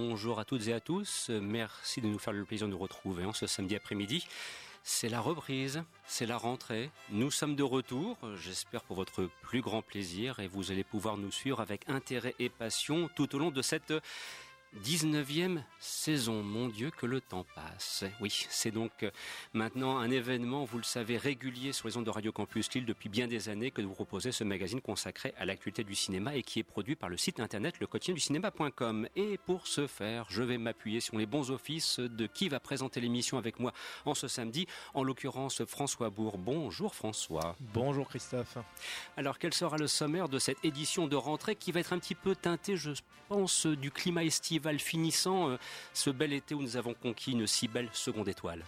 Bonjour à toutes et à tous. Merci de nous faire le plaisir de nous retrouver en ce samedi après-midi. C'est la reprise, c'est la rentrée. Nous sommes de retour, j'espère pour votre plus grand plaisir, et vous allez pouvoir nous suivre avec intérêt et passion tout au long de cette 19e saison, mon Dieu que le temps passe. Oui, c'est donc euh, maintenant un événement, vous le savez, régulier sur les ondes de Radio Campus Lille depuis bien des années que nous proposez ce magazine consacré à l'actualité du cinéma et qui est produit par le site internet le du cinéma.com. Et pour ce faire, je vais m'appuyer sur les bons offices de qui va présenter l'émission avec moi en ce samedi, en l'occurrence François Bourg. Bonjour François. Bonjour Christophe. Alors quel sera le sommaire de cette édition de rentrée qui va être un petit peu teintée, je pense, du climat estival finissant euh, ce bel été où nous avons conquis une si belle seconde étoile.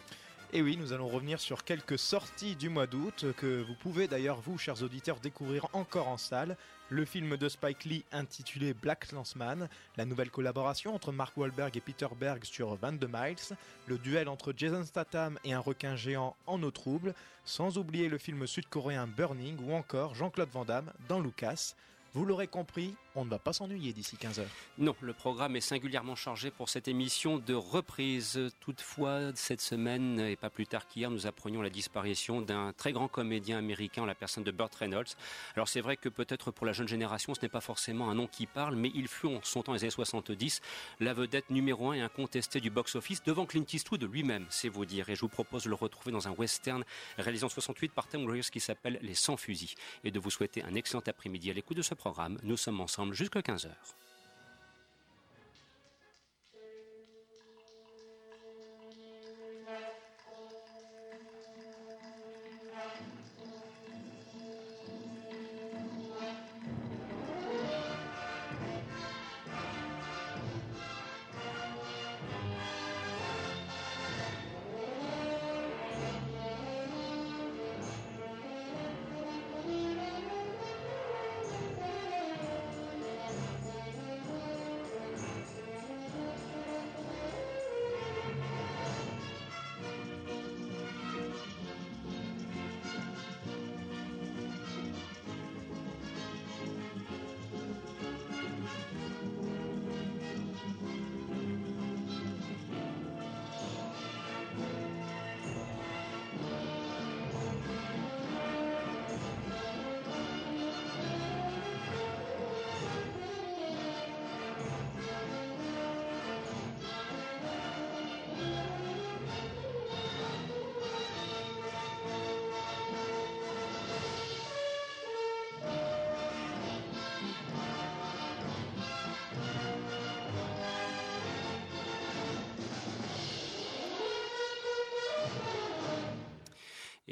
Et oui, nous allons revenir sur quelques sorties du mois d'août que vous pouvez d'ailleurs, vous, chers auditeurs, découvrir encore en salle. Le film de Spike Lee intitulé Black Landsman, la nouvelle collaboration entre Mark Wahlberg et Peter Berg sur 22 Miles, le duel entre Jason Statham et un requin géant en eau trouble, sans oublier le film sud-coréen Burning ou encore Jean-Claude Van Damme dans Lucas. Vous l'aurez compris, on ne va pas s'ennuyer d'ici 15 heures. Non, le programme est singulièrement chargé pour cette émission de reprise. Toutefois, cette semaine, et pas plus tard qu'hier, nous apprenions la disparition d'un très grand comédien américain la personne de Burt Reynolds. Alors c'est vrai que peut-être pour la jeune génération, ce n'est pas forcément un nom qui parle, mais il fut en son temps, les années 70, la vedette numéro un et incontestée du box-office devant Clint Eastwood lui-même, c'est vous dire. Et je vous propose de le retrouver dans un western réalisé en 68 par Tim Warriors qui s'appelle Les 100 fusils. Et de vous souhaiter un excellent après-midi à l'écoute de ce programme. Nous sommes ensemble jusqu'à 15h.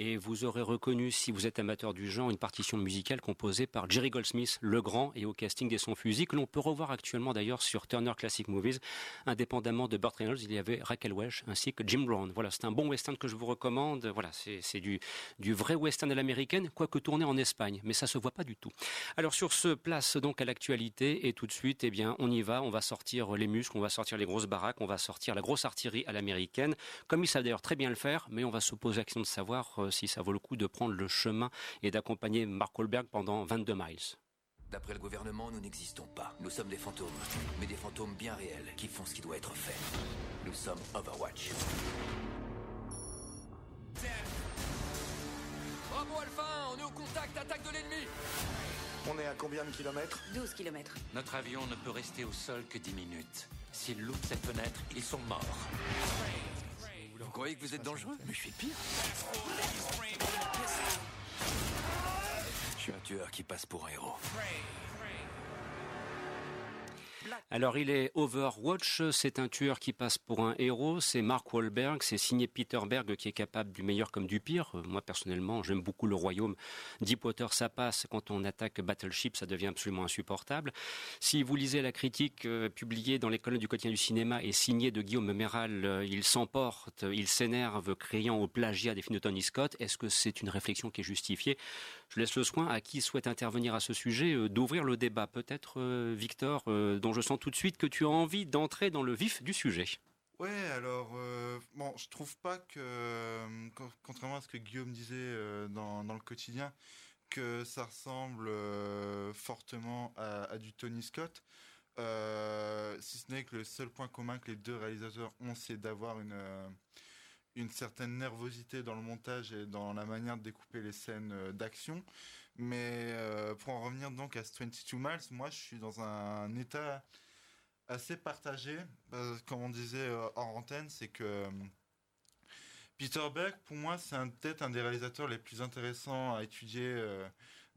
Et vous aurez reconnu, si vous êtes amateur du genre, une partition musicale composée par Jerry Goldsmith, le grand, et au casting des sons fusils, que l'on peut revoir actuellement d'ailleurs sur Turner Classic Movies. Indépendamment de Burt Reynolds, il y avait Raquel Welch ainsi que Jim Brown. Voilà, c'est un bon western que je vous recommande. Voilà, c'est du, vrai western à l'américaine, quoique tourné en Espagne, mais ça se voit pas du tout. Alors sur ce, place donc à l'actualité, et tout de suite, eh bien, on y va, on va sortir les muscles, on va sortir les grosses baraques, on va sortir la grosse artillerie à l'américaine, comme ils savent d'ailleurs très bien le faire, mais on va se poser la question de savoir euh, si ça vaut le coup de prendre le chemin et d'accompagner Mark Wahlberg pendant 22 miles. D'après le gouvernement, nous n'existons pas. Nous sommes des fantômes, mais des fantômes bien réels qui font ce qui doit être fait. Nous sommes Overwatch. Bravo Alpha, on est au contact, attaque de l'ennemi On est à combien de kilomètres? 12 kilomètres. Notre avion ne peut rester au sol que 10 minutes. S'ils loupent cette fenêtre, ils sont morts. Vous croyez que vous êtes dangereux Mais je suis pire. Je suis un tueur qui passe pour un héros. Alors il est Overwatch, c'est un tueur qui passe pour un héros, c'est Mark Wahlberg, c'est signé Peter Berg qui est capable du meilleur comme du pire. Moi personnellement j'aime beaucoup le royaume. Deepwater ça passe, quand on attaque Battleship ça devient absolument insupportable. Si vous lisez la critique euh, publiée dans les colonnes du quotidien du cinéma et signée de Guillaume Méral, euh, il s'emporte, il s'énerve criant au plagiat des films de Tony Scott. Est-ce que c'est une réflexion qui est justifiée? Je laisse le soin à qui souhaite intervenir à ce sujet d'ouvrir le débat. Peut-être Victor, dont je sens tout de suite que tu as envie d'entrer dans le vif du sujet. Ouais, alors euh, bon, je trouve pas que, euh, contrairement à ce que Guillaume disait euh, dans, le quotidien, que ça ressemble fortement à, du Tony Scott. si ce n'est que le seul point commun que les deux réalisateurs ont, c'est d'avoir une une certaine nervosité dans le montage et dans la manière de découper les scènes d'action. Mais pour en revenir donc à 22 Miles, moi je suis dans un état assez partagé. comme on disait euh, hors antenne, c'est que euh, Peter Berg, pour moi, c'est peut-être un des réalisateurs les plus intéressants à étudier euh,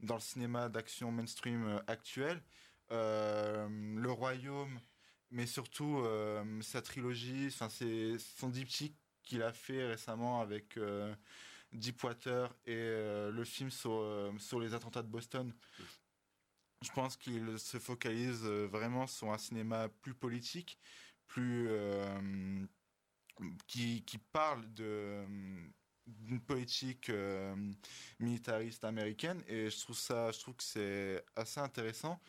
dans le cinéma d'action mainstream actuel. le Royaume, mais surtout sa trilogie, c'est son diptyque qu'il a fait récemment avec Deepwater et le film sur, sur les attentats de Boston. Je pense qu'il se focalise euh, vraiment sur un cinéma plus politique, plus euh, qui, qui, parle d'une politique euh, militariste américaine. Et je trouve ça je trouve que c'est assez intéressant.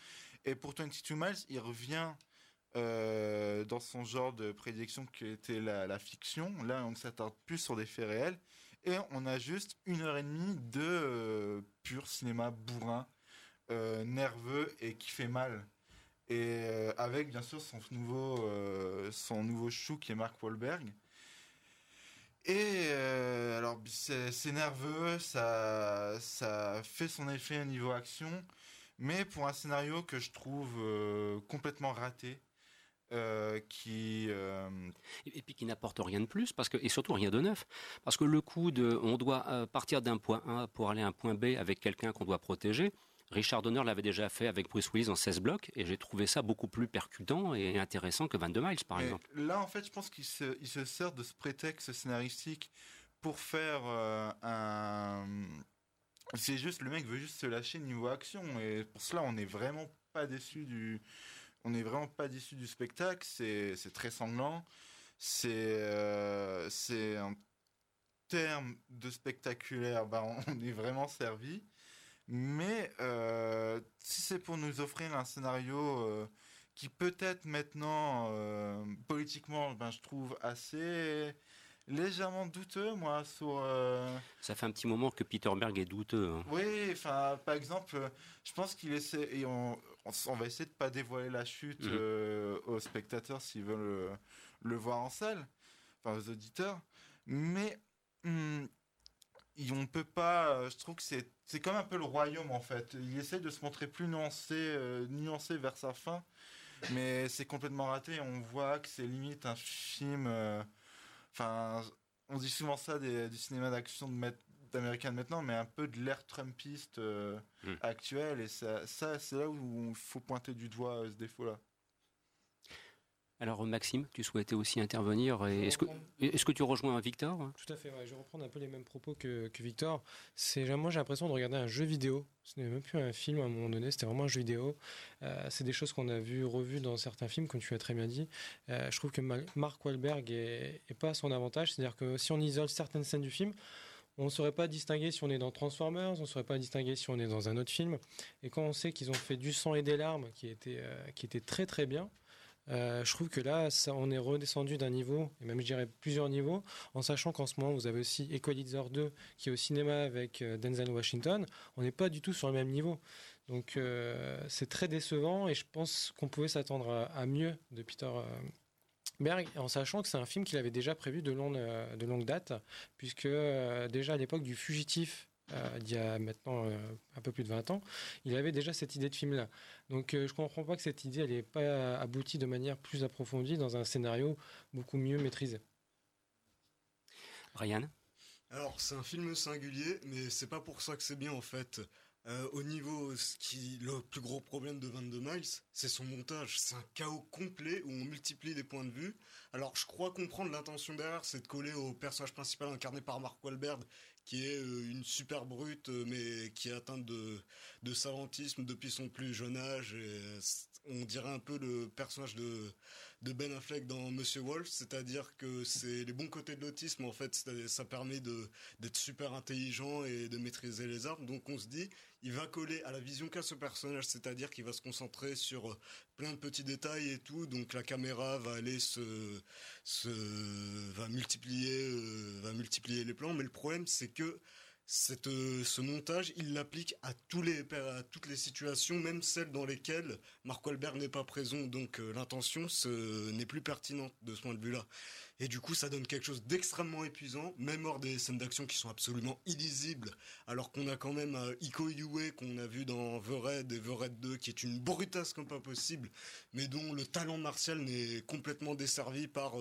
Et pour 22 Miles il revient dans son genre de prédiction qui était la, fiction là on s'attarde plus sur des faits réels et on a juste une heure et demie de pur cinéma bourrin euh, nerveux et qui fait mal. Et euh, avec bien sûr son nouveau, euh, son nouveau chou qui est Mark Wahlberg. Et alors c'est nerveux, ça, ça fait son effet au niveau action, mais pour un scénario que je trouve complètement raté. Qui et puis qui n'apporte rien de plus parce que et surtout rien de neuf parce que le coup de on doit partir d'un point A pour aller à un point B avec quelqu'un qu'on doit protéger Richard Donner l'avait déjà fait avec Bruce Willis en 16 blocs et j'ai trouvé ça beaucoup plus percutant et intéressant que 22 Miles par exemple. Là en fait je pense qu'il se, il se sert de ce prétexte scénaristique pour faire euh, un... C'est juste, le mec veut juste se lâcher niveau action et pour cela on n'est vraiment pas déçu du... On n'est vraiment pas déçu du spectacle, c'est, très sanglant, c'est, euh, c'est en termes de spectaculaire, bah, on est vraiment servi. Mais euh, si c'est pour nous offrir un scénario euh, qui peut-être maintenant euh, politiquement, ben je trouve assez légèrement douteux, moi, sur. Ça fait un petit moment que Peter Berg est douteux. Hein. Oui, enfin, par exemple, je pense qu'il essaie et on, on, va essayer de pas dévoiler la chute mhm. aux spectateurs s'ils veulent le, voir en salle, enfin aux auditeurs, mais. Hmm, on peut pas. Je trouve que c'est c'est comme un peu le royaume en fait. Il essaie de se montrer plus nuancé, euh, nuancé vers sa fin, mais c'est complètement raté. On voit que c'est limite un film. Euh, enfin, on dit souvent ça du cinéma d'action d'américain de maintenant, mais un peu de l'ère trumpiste euh, hmm. actuel. Et ça, ça c'est là où il faut pointer du doigt ce défaut-là. Alors Maxime, tu souhaitais aussi intervenir. Est-ce que, est que tu rejoins Victor Tout à fait, je vais reprendre un peu les mêmes propos que, Victor. C'est, moi j'ai l'impression de regarder un jeu vidéo. Ce n'est même plus un film à un moment donné, c'était vraiment un jeu vidéo. Euh, c'est des choses qu'on a vues, revues dans certains films, comme tu as très bien dit. Euh, je trouve que Mark Wahlberg est, pas à son avantage. C'est-à-dire que si on isole certaines scènes du film, on ne saurait pas distinguer si on est dans Transformers, on ne saurait pas distinguer si on est dans un autre film. Et quand on sait qu'ils ont fait du sang et des larmes, qui était, euh, qui était très très bien, euh, je trouve que là, on est redescendu d'un niveau, et même je dirais plusieurs niveaux, en sachant qu'en ce moment, vous avez aussi Equalizer 2 qui est au cinéma avec euh, Denzel Washington. On n'est pas du tout sur le même niveau. Donc euh, c'est très décevant et je pense qu'on pouvait s'attendre à, mieux de Peter Berg, en sachant que c'est un film qu'il avait déjà prévu de longue date, puisque déjà à l'époque du Fugitif euh, il y a maintenant euh, un peu plus de 20 ans, il avait déjà cette idée de film-là. Donc euh, je ne comprends pas que cette idée n'ait pas abouti de manière plus approfondie dans un scénario beaucoup mieux maîtrisé. Ryan? Alors c'est un film singulier, mais c'est pas pour ça que c'est bien en fait. Euh, au niveau, ce qui, le plus gros problème de 22 Miles, c'est son montage. C'est un chaos complet où on multiplie les points de vue. Alors, je crois comprendre l'intention derrière, c'est de coller au personnage principal incarné par Mark Wahlberg, qui est euh, une super brute, euh, mais qui est atteinte de, de savantisme depuis son plus jeune âge. Et on dirait un peu le personnage de, de Ben Affleck dans Monsieur Wolf, c'est-à-dire que c'est les bons côtés de l'autisme, en fait, ça permet d'être super intelligent et de maîtriser les armes. Donc on se dit, il va coller à la vision qu'a ce personnage, c'est-à-dire qu'il va se concentrer sur euh, plein de petits détails et tout. Donc la caméra va aller se, se va multiplier, euh, va multiplier les plans. Mais le problème, c'est que euh, ce montage, il l'applique à, toutes les situations, même celles dans lesquelles Mark Wahlberg n'est pas présent. Donc euh, l'intention n'est plus pertinente de ce point de vue-là. Et du coup, ça donne quelque chose d'extrêmement épuisant, même hors des scènes d'action qui sont absolument illisibles, alors qu'on a quand même euh, Iko Yue qu'on a vu dans The Red et The Red 2, qui est une brutasse comme pas possible, mais dont le talent martial n'est complètement desservi par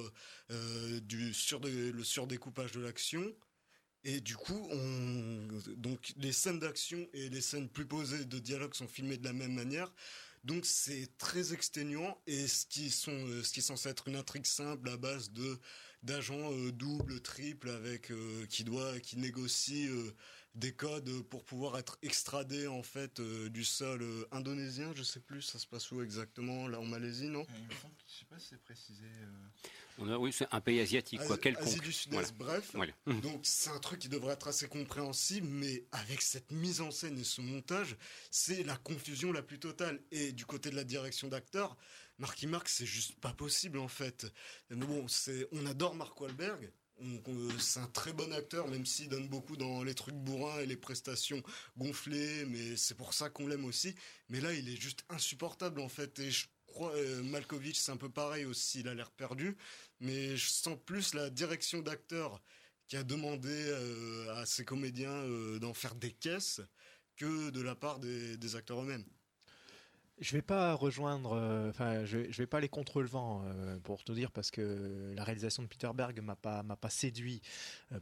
du le surdécoupage de l'action. Et du coup, on, donc les scènes d'action et les scènes plus posées de dialogue sont filmées de la même manière. Donc c'est très exténuant et ce qui sont euh, ce qui est censé être une intrigue simple à base de d'agents euh, double, triple avec euh, qui doit qui négocie des codes pour pouvoir être extradé en fait du sol indonésien, je sais plus, ça se passe où exactement là en Malaisie, non? Je sais pas si c'est précisé oui, c'est un pays asiatique, quoi, quelconque. Asie du Sud-Est, bref. Donc c'est un truc qui devrait être assez compréhensible, mais avec cette mise en scène et ce montage, c'est la confusion la plus totale. Et du côté de la direction d'acteur, Marky Mark, c'est juste pas possible en fait. Mais bon, c'est, on adore Mark Wahlberg. C'est un très bon acteur, même s'il donne beaucoup dans les trucs bourrins et les prestations gonflées, mais c'est pour ça qu'on l'aime aussi. Mais là, il est juste insupportable en fait. Et je crois, euh, Malkovich, c'est un peu pareil aussi, il a l'air perdu mais je sens plus la direction d'acteur qui a demandé euh, à ses comédiens euh, d'en faire des caisses que de la part des, acteurs eux-mêmes. Je vais pas rejoindre, euh, enfin, je, je vais pas aller contre le vent pour te dire parce que la réalisation de Peter Berg m'a pas m'a pas séduit.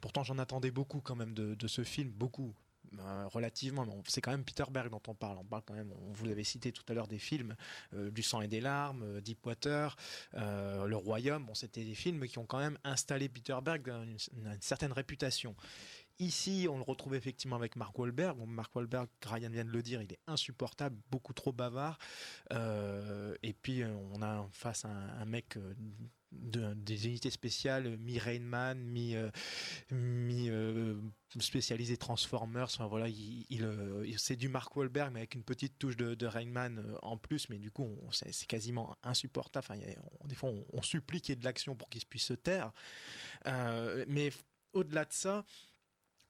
pourtant, j'en attendais beaucoup quand même de, ce film, beaucoup. Euh, relativement, c'est quand même Peter Berg dont on parle. On parle quand même, on vous avez cité tout à l'heure des films, euh, Du sang et des larmes, euh, Deepwater, Le Royaume. Bon, c'était des films qui ont quand même installé Peter Berg dans une, certaine réputation. Ici, on le retrouve effectivement avec Mark Wahlberg. Bon, Mark Wahlberg, Ryan vient de le dire, il est insupportable, beaucoup trop bavard. et puis, on a face un, un mec des unités spéciales, mi, euh, mi euh, spécialisé Transformers. Voilà, il, euh, c'est du Mark Wahlberg mais avec une petite touche de, de Rainman en plus. Mais du coup, c'est quasiment insupportable. Enfin, des fois, on, supplie qu'il y ait de l'action pour qu'il puisse se taire. mais au-delà de ça,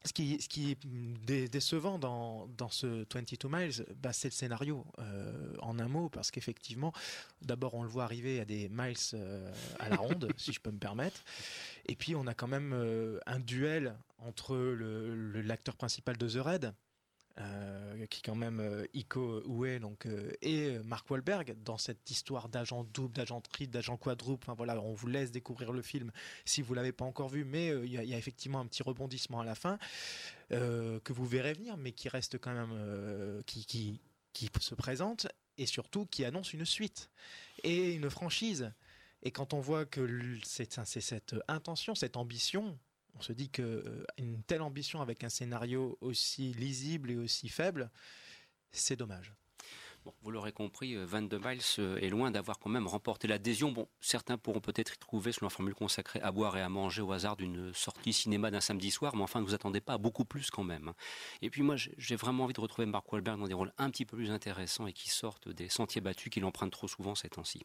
ce qui, ce qui est décevant dans, dans ce 22 Miles, bah, c'est le scénario, euh, en un mot, parce qu'effectivement, d'abord on le voit arriver à des miles euh, à la ronde, si je peux me permettre, et puis on a quand même euh, un duel entre l'acteur principal de The Red, euh, qui quand même euh, Iko Uwe donc euh, et Mark Wahlberg dans cette histoire d'agent double, d'agent triple, d'agent quadruple. Voilà, on vous laisse découvrir le film si vous l'avez pas encore vu, mais il y, a effectivement un petit rebondissement à la fin que vous verrez venir, mais qui reste quand même qui, qui qui se présente et surtout qui annonce une suite et une franchise. Et quand on voit que c'est cette intention, cette ambition on se dit que euh, telle ambition avec un scénario aussi lisible et aussi faible, c'est dommage. Vous l'aurez compris, euh, Van de Miles euh, est loin d'avoir quand même remporté l'adhésion. Bon, certains pourront peut-être y trouver, selon la formule consacrée, à boire et à manger au hasard d'une sortie cinéma d'un samedi soir, mais enfin, ne vous attendez pas à beaucoup plus quand même. Hein. Et puis moi, j'ai vraiment envie de retrouver Mark Wahlberg dans des rôles un petit peu plus intéressants et qui sortent des sentiers battus qu'il emprunte trop souvent ces temps-ci.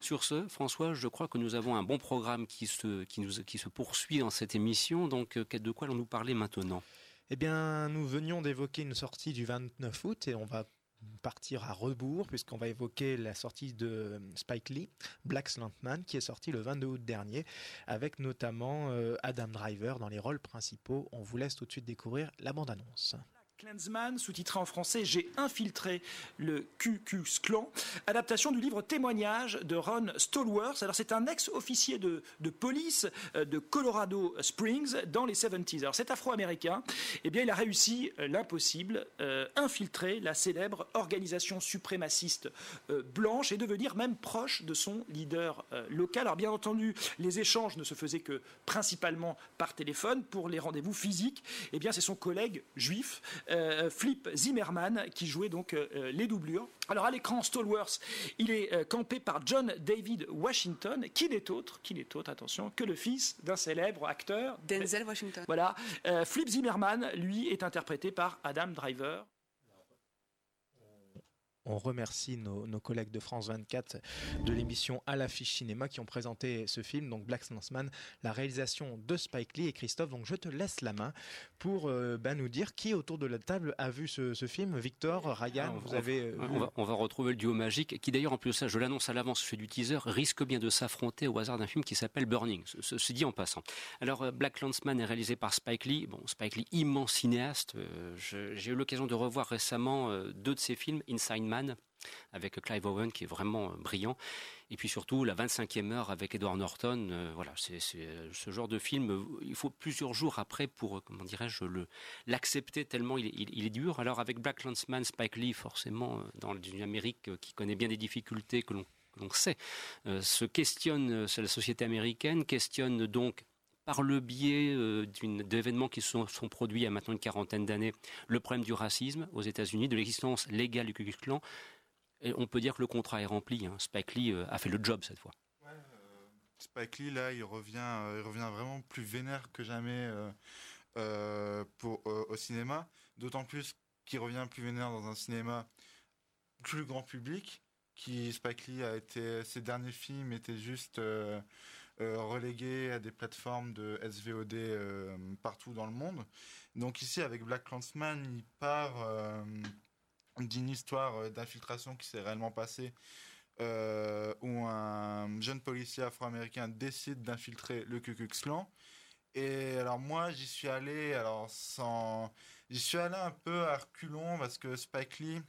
Sur ce, François, je crois que nous avons un bon programme qui se, qui se poursuit dans cette émission. Donc, euh, de quoi allons-nous parler maintenant? Eh bien, nous venions d'évoquer une sortie du 29 août et on va partir à rebours puisqu'on va évoquer la sortie de Spike Lee, Black Slantman, qui est sorti le 22 août dernier, avec notamment euh, Adam Driver dans les rôles principaux. On vous laisse tout de suite découvrir la bande-annonce. Clansman, sous-titré en français J'ai infiltré le Klux Klan, adaptation du livre Témoignage de Ron Stallworth. Alors c'est un ex-officier de, police euh, de Colorado Springs dans les 70s. Alors cet afro-américain, eh bien il a réussi euh, l'impossible, euh, infiltrer la célèbre organisation suprémaciste blanche et devenir même proche de son leader local. Alors bien entendu, les échanges ne se faisaient que principalement par téléphone. Pour les rendez-vous physiques, eh bien c'est son collègue juif euh, Flip Zimmerman qui jouait donc euh, les doublures. Alors à l'écran, Stallworth, il est euh, campé par John David Washington, qui n'est autre, qui n'est autre, attention, que le fils d'un célèbre acteur. Denzel Washington. Voilà. Euh, Flip Zimmerman, lui, est interprété par Adam Driver. On remercie nos, nos, collègues de France 24 de l'émission À l'affiche cinéma qui ont présenté ce film, donc Black Landsman, la réalisation de Spike Lee et Christophe. Donc je te laisse la main pour euh, bah, nous dire qui autour de la table a vu ce, ce film. Victor, Ryan, on, vous on, avez. Euh, on, va, on, va, retrouver le duo magique qui d'ailleurs en plus ça, je l'annonce à l'avance, je fais du teaser, risque bien de s'affronter au hasard d'un film qui s'appelle Burning. Ceci dit en passant. Alors euh, Black Landsman est réalisé par Spike Lee. Bon, Spike Lee, immense cinéaste. J'ai eu l'occasion de revoir récemment deux de ses films, Inside Man avec Clive Owen qui est vraiment brillant. Et puis surtout la 25e heure avec Edward Norton euh, voilà c'est ce genre de film il faut plusieurs jours après pour comment dirais-je le l'accepter tellement il, est dur. Alors avec Black Landsman Spike Lee forcément dans une Amérique qui connaît bien des difficultés que l'on sait euh, se questionne sur la société américaine questionne donc par le biais euh, d'événements qui sont, sont, produits il y a maintenant une quarantaine d'années, le problème du racisme aux États-Unis, de l'existence légale du Ku Klux Klan, on peut dire que le contrat est rempli. Hein. Spike Lee euh, a fait le job cette fois. Euh, Spike Lee, là, il revient, vraiment plus vénère que jamais au cinéma. D'autant plus qu'il revient plus vénère dans un cinéma plus grand public. Qui Spike Lee a été, ses derniers films étaient juste relégués à des plateformes de SVOD partout dans le monde. Donc ici, avec Black Clansman, il part d'une histoire d'infiltration qui s'est réellement passée euh, où un jeune policier afro-américain décide d'infiltrer le Ku Klux Klan. Et alors moi j'y suis allé alors sans j'y suis allé un peu à reculons parce que Spike Lee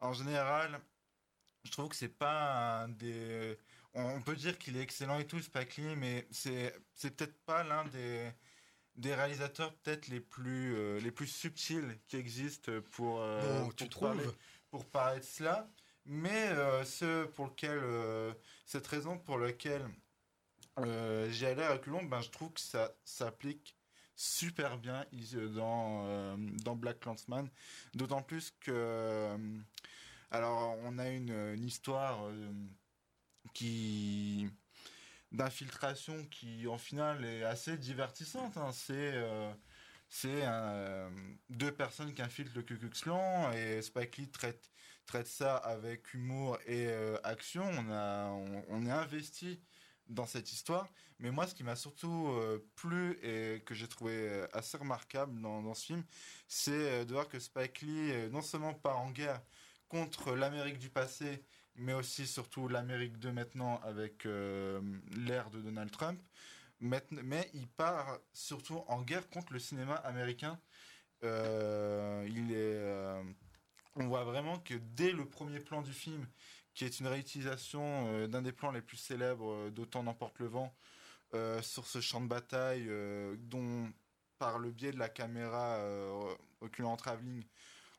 en général je trouve que c'est pas un des on peut dire qu'il est excellent et tout Spike Lee mais c'est peut-être pas l'un des des réalisateurs peut-être les plus euh, les plus subtils qui existent pour euh, non, pour, tu parler, trouves. pour parler de cela. Mais euh, ce pour lequel euh, cette raison pour laquelle j'y allais avec long ben je trouve que ça s'applique super bien dans dans Black Clansman d'autant plus que alors on a une, une histoire qui d'infiltration qui en final est assez divertissante hein. c'est euh, c'est euh, deux personnes qui infiltrent le Ku Klux et Spike Lee traite traite ça avec humour et euh, action on a on, est investi dans cette histoire mais moi ce qui m'a surtout plu et que j'ai trouvé assez remarquable dans, dans ce film c'est de voir que Spike Lee non seulement part en guerre contre l'Amérique du passé mais aussi surtout l'Amérique de maintenant avec euh, l'ère de Donald Trump. Mais il part surtout en guerre contre le cinéma américain. Euh, il est, euh, on voit vraiment que dès le premier plan du film, qui est une réutilisation euh, d'un des plans les plus célèbres d'Autant n'emporte le vent, euh, sur ce champ de bataille, euh, dont par le biais de la caméra oculant en travelling,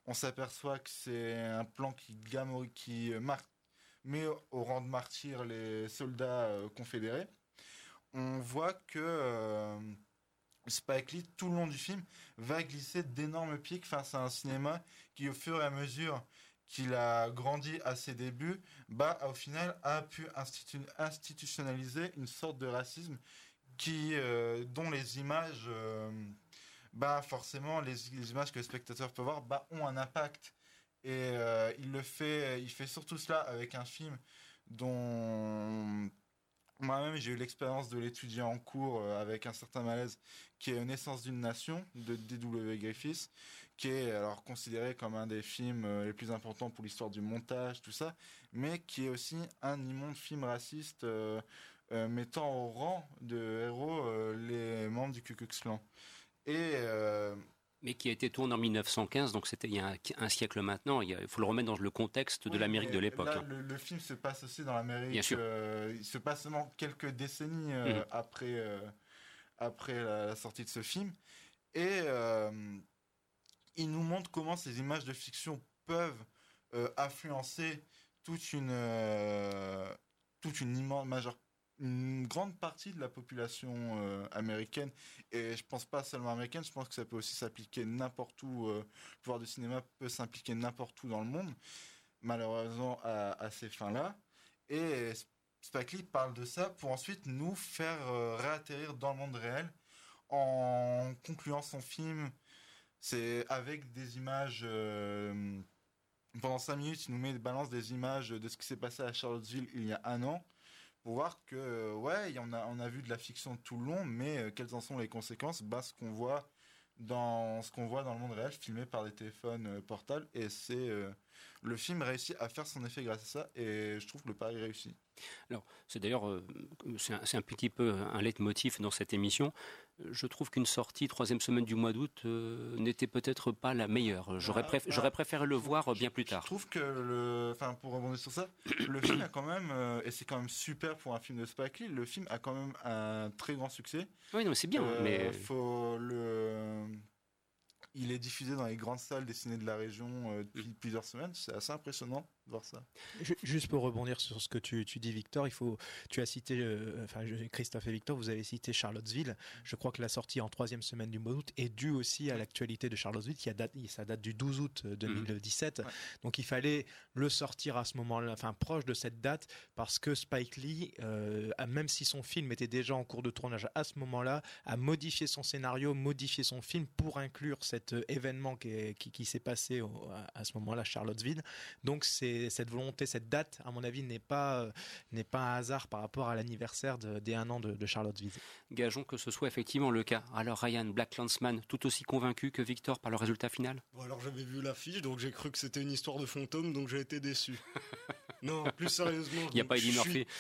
on s'aperçoit que c'est un plan qui marque mais au rang de martyrs les soldats euh, confédérés. On voit que euh, Spike Lee, tout le long du film, va glisser d'énormes pics face à un cinéma qui, au fur et à mesure qu'il a grandi à ses débuts, bah, au final, a pu institu institutionnaliser une sorte de racisme qui, euh, dont les images, bah, forcément, les, images que le spectateur peut voir, bah, ont un impact et euh, il le fait il fait surtout cela avec un film dont moi-même j'ai eu l'expérience de l'étudier en cours euh, avec un certain malaise qui est Naissance d'une nation de D.W. Griffiths qui est alors considéré comme un des films euh, les plus importants pour l'histoire du montage tout ça mais qui est aussi un immonde film raciste mettant au rang de héros les membres du Ku Klux Klan et mais qui a été tourné en 1915, donc c'était il y a un, siècle maintenant. Il, faut le remettre dans le contexte de l'Amérique de l'époque. Hein. Le, film se passe aussi dans l'Amérique. Bien sûr. Euh, il se passe seulement quelques décennies euh, mhm. après, euh, après la, sortie de ce film. Et il nous montre comment ces images de fiction peuvent influencer toute une, toute une immense majeure une grande partie de la population euh, américaine, et je pense pas seulement américaine, je pense que ça peut aussi s'appliquer n'importe où, euh, le pouvoir du cinéma peut s'impliquer n'importe où dans le monde, malheureusement à, ces fins-là. Et Spike Lee parle de ça pour ensuite nous faire euh, réatterrir dans le monde réel en concluant son film. C'est avec des images pendant cinq minutes, il nous met des balances des images de ce qui s'est passé à Charlottesville il y a un an voir que, euh, ouais, on a, on a vu de la fiction tout le long, mais euh, quelles en sont les conséquences? Bah, Ce qu'on voit dans ce qu'on voit dans le monde réel, filmé par des téléphones euh, portables, et c'est le film réussit à faire son effet grâce à ça, et je trouve que le pari réussit. Alors, c'est d'ailleurs, c'est un, petit peu un leitmotiv dans cette émission. Je trouve qu'une sortie troisième semaine du mois d'août euh, n'était peut-être pas la meilleure. J'aurais, ah, ah. préféré le voir bien plus tard. Je trouve que, le, enfin, pour rebondir sur ça, le film a quand même, euh, et c'est quand même super pour un film de Spike Lee, le film a quand même un très grand succès. Oui, non, c'est bien, mais faut le il est diffusé dans les grandes salles dessinées de la région euh, depuis plusieurs semaines. C'est assez impressionnant voir ça. Juste pour rebondir sur ce que tu, dis, Victor, il faut, tu as cité, euh, enfin Christophe et Victor, vous avez cité Charlottesville. Je crois que la sortie en troisième semaine du mois d'août est due aussi à l'actualité de Charlottesville, qui a date, ça date du 12 août 2017. Euh, mhm. Donc il fallait le sortir à ce moment-là, enfin proche de cette date, parce que Spike Lee, même si son film était déjà en cours de tournage à ce moment-là, a modifié son scénario, modifié son film pour inclure euh, événement qui, s'est passé à, ce moment-là, Charlottesville. Donc c'est cette volonté, cette date, à mon avis, n'est pas euh, n'est pas un hasard par rapport à l'anniversaire des un an de, Charlottesville. Gageons que ce soit effectivement le cas. Alors Ryan, Black Landsman, tout aussi convaincu que Victor par le résultat final? Bon, Alors j'avais vu l'affiche, donc j'ai cru que c'était une histoire de fantôme, donc j'ai été déçu. non, plus sérieusement. Il n'y a pas Eddie Murphy.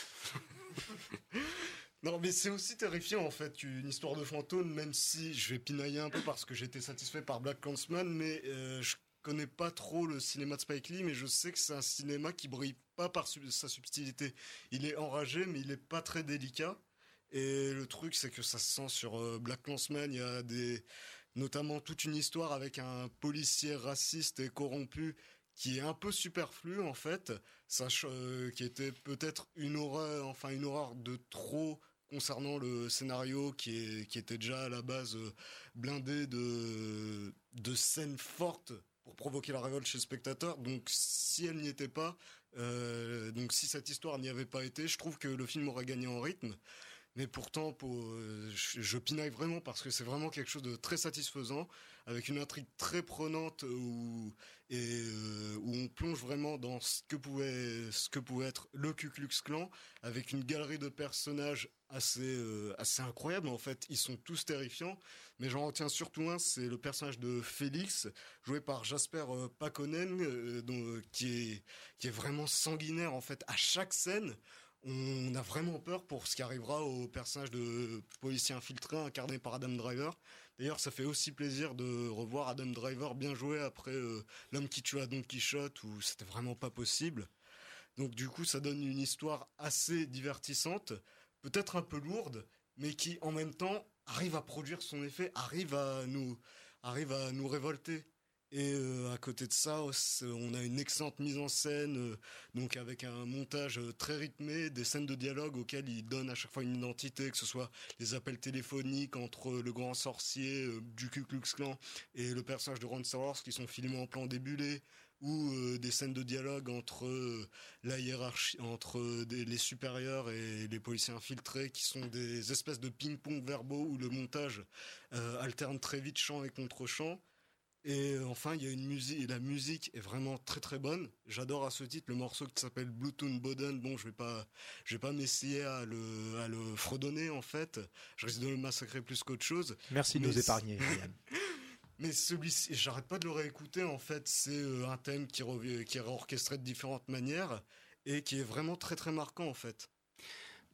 Non, mais c'est aussi terrifiant en fait, une histoire de fantôme, même si je vais pinailler un peu parce que j'étais satisfait par Black Clansman, mais euh, je connais pas trop le cinéma de Spike Lee, mais je sais que c'est un cinéma qui brille pas par sa subtilité. Il est enragé, mais il est pas très délicat. Et le truc, c'est que ça se sent sur euh, Black Clansman, il y a des, notamment toute une histoire avec un policier raciste et corrompu qui est un peu superflu en fait, sachant euh, qui était peut-être une horreur, enfin une horreur de trop concernant le scénario qui, est, qui était déjà à la base euh, blindé de, de scènes fortes pour provoquer la révolte chez le spectateur. Donc si elle n'y était pas, euh, donc si cette histoire n'y avait pas été, je trouve que le film aurait gagné en rythme. Mais pourtant, pour, euh, je, pinaille vraiment parce que c'est vraiment quelque chose de très satisfaisant, avec une intrigue très prenante où, et, euh, où on plonge vraiment dans ce que pouvait, ce que pouvait être le Ku Klux Klan, avec une galerie de personnages assez, euh, assez incroyable. En fait, ils sont tous terrifiants, mais j'en retiens surtout un, c'est le personnage de Félix, joué par Jasper Pakonen, qui est, qui est vraiment sanguinaire en fait à chaque scène on a vraiment peur pour ce qui arrivera au personnage de policier infiltré incarné par Adam Driver. D'ailleurs, ça fait aussi plaisir de revoir Adam Driver bien joué après euh, L'homme qui tue à Don Quichotte où c'était vraiment pas possible. Donc du coup, ça donne une histoire assez divertissante, peut-être un peu lourde, mais qui en même temps arrive à produire son effet, arrive à nous arrive à nous révolter. Et euh, à côté de ça, on a une excellente mise en scène, euh, donc avec un montage euh, très rythmé, des scènes de dialogue auxquelles il donne à chaque fois une identité, que ce soit les appels téléphoniques entre le grand sorcier du Ku Klux Klan et le personnage de Ron Star qui sont filmés en plan débulé, ou des scènes de dialogue entre la hiérarchie, entre les supérieurs et les policiers infiltrés, qui sont des espèces de ping-pong verbaux où le montage alterne très vite chant et contre-chant. Et euh, enfin, il y a une musique, et la musique est vraiment très très bonne. J'adore à ce titre le morceau qui s'appelle Bluetooth Boden. Bon, je vais pas, je vais pas m'essayer à le, à le fredonner en fait. Je risque de le massacrer plus qu'autre chose. Merci de nous épargner, Mais celui-ci, j'arrête pas de le réécouter. En fait, c'est euh, un thème qui, revient, qui est orchestré de différentes manières et qui est vraiment très très marquant en fait.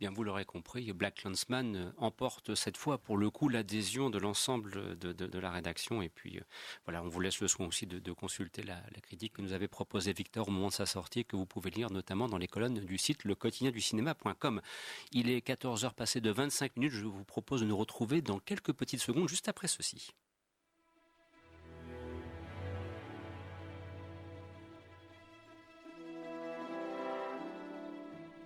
Vous l'aurez compris, Black Landsman euh, emporte cette fois pour le coup l'adhésion de l'ensemble de, la rédaction. Et puis euh, voilà, on vous laisse le soin aussi de, consulter la, critique que nous avait proposée Victor au moment de sa sortie, que vous pouvez lire notamment dans les colonnes du site lequotidienducinéma.com. Il est 14h passé de 25 minutes. Je vous propose de nous retrouver dans quelques petites secondes juste après ceci.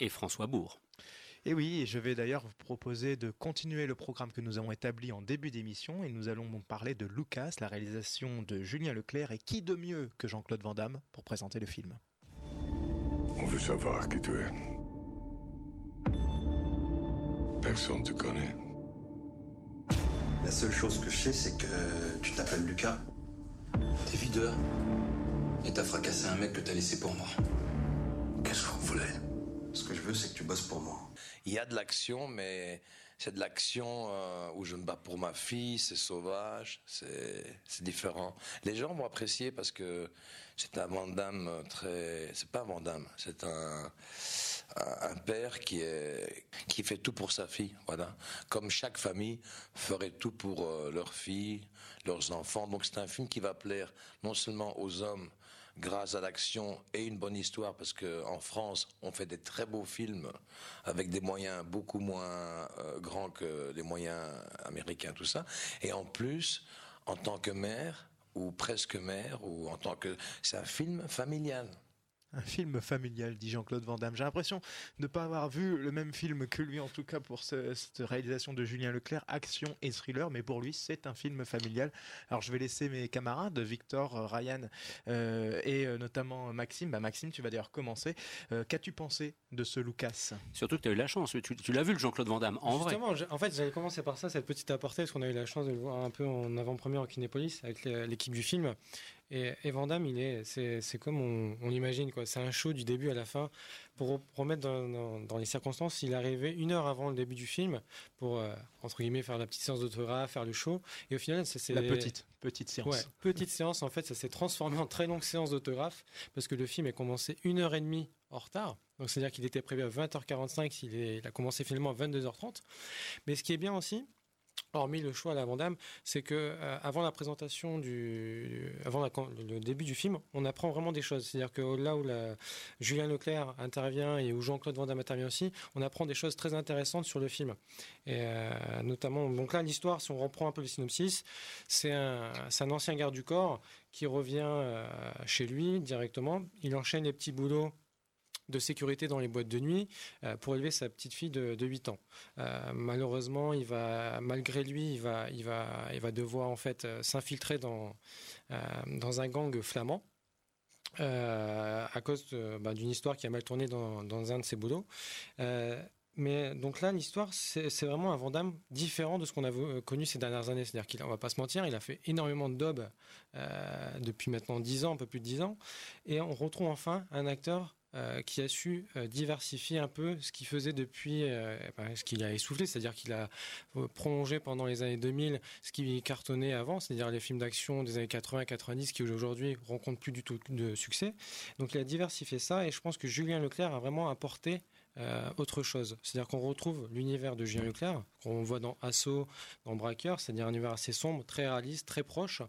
Et François Bourg. Et oui, je vais d'ailleurs vous proposer de continuer le programme que nous avons établi en début d'émission et nous allons parler de Lucas, la réalisation de Julien Leclerc et qui de mieux que Jean-Claude Van Damme pour présenter le film. On veut savoir qui tu es. Personne te connaît. La seule chose que je sais, c'est que tu t'appelles Lucas. T'es videur. Et t'as fracassé un mec que t'as laissé pour moi. Qu'est-ce que vous voulez ce que je veux, c'est que tu bosses pour moi. Il y a de l'action, mais c'est de l'action euh, où je me bats pour ma fille, c'est sauvage, c'est différent. Les gens vont apprécier parce que c'est un Vandame très... C'est pas un Vandame, c'est un, père qui, qui fait tout pour sa fille, voilà. Comme chaque famille ferait tout pour euh, leur fille, leurs enfants. Donc c'est un film qui va plaire non seulement aux hommes, grâce à l'action et une bonne histoire, parce qu'en France, on fait des très beaux films avec des moyens beaucoup moins euh, grands que les moyens américains, tout ça. Et en plus, en tant que mère, ou presque mère, ou en tant que... C'est un film familial. Un film familial, dit Jean-Claude Van Damme. J'ai l'impression de ne pas avoir vu le même film que lui, en tout cas pour cette réalisation de Julien Leclerc, action et thriller, mais pour lui, c'est un film familial. Alors je vais laisser mes camarades, Victor, euh, Ryan euh, et euh, notamment Maxime. Bah, Maxime, tu vas d'ailleurs commencer. Qu'as-tu pensé de ce Lucas? Surtout que tu as eu la chance, tu, l'as vu le Jean-Claude Van Damme, en Justement, en fait, j'avais commencé par ça, cette petite aparté, parce qu'on a eu la chance de le voir un peu en avant-première en Kinépolis avec l'équipe du film. Et, et Van il est, c'est, comme on, imagine, quoi. C'est un show du début à la fin. Pour remettre dans, les circonstances, il est arrivé une heure avant le début du film pour, euh, entre guillemets, faire la petite séance d'autographe, faire le show. Et au final, c'est. La petite, petite séance. Ouais, petite séance, en fait, ça s'est transformé en très longue séance d'autographe parce que le film est commencé une heure et demie en retard. Donc, c'est-à-dire qu'il était prévu à 20h45, il, il a commencé finalement à 22h30. Mais ce qui est bien aussi, hormis le choix à la Vandame, c'est que euh, avant la présentation du, avant le début du film, on apprend vraiment des choses. C'est-à-dire que là où la, Julien Leclerc intervient et où Jean-Claude Van Damme intervient aussi, on apprend des choses très intéressantes sur le film. Et euh, notamment, donc là, l'histoire, si on reprend un peu le synopsis, c'est un, un ancien garde du corps qui revient euh, chez lui directement. Il enchaîne les petits boulots de sécurité dans les boîtes de nuit euh, pour élever sa petite fille de, 8 ans. Euh, malheureusement, il va, malgré lui, il va, il va, il va devoir en fait euh, s'infiltrer dans, dans un gang flamand. à cause bah, d'une histoire qui a mal tourné dans, un de ses boulots. mais donc là, l'histoire, c'est vraiment un Vandame différent de ce qu'on a connu ces dernières années. C'est-à-dire qu'il, on va pas se mentir, il a fait énormément de dobs depuis maintenant 10 ans, un peu plus de 10 ans, et on retrouve enfin un acteur euh, qui a su euh, diversifier un peu ce qu'il faisait depuis, euh, ce qu'il a essoufflé, c'est-à-dire qu'il a prolongé pendant les années 2000 ce qui cartonnait avant, c'est-à-dire les films d'action des années 80-90 qui aujourd'hui rencontrent plus du tout de succès. Donc il a diversifié ça et je pense que Julien Leclerc a vraiment apporté autre chose. C'est-à-dire qu'on retrouve l'univers de Julien Leclerc, qu'on voit dans Assaut, dans Braqueur, c'est-à-dire un univers assez sombre, très réaliste, très proche.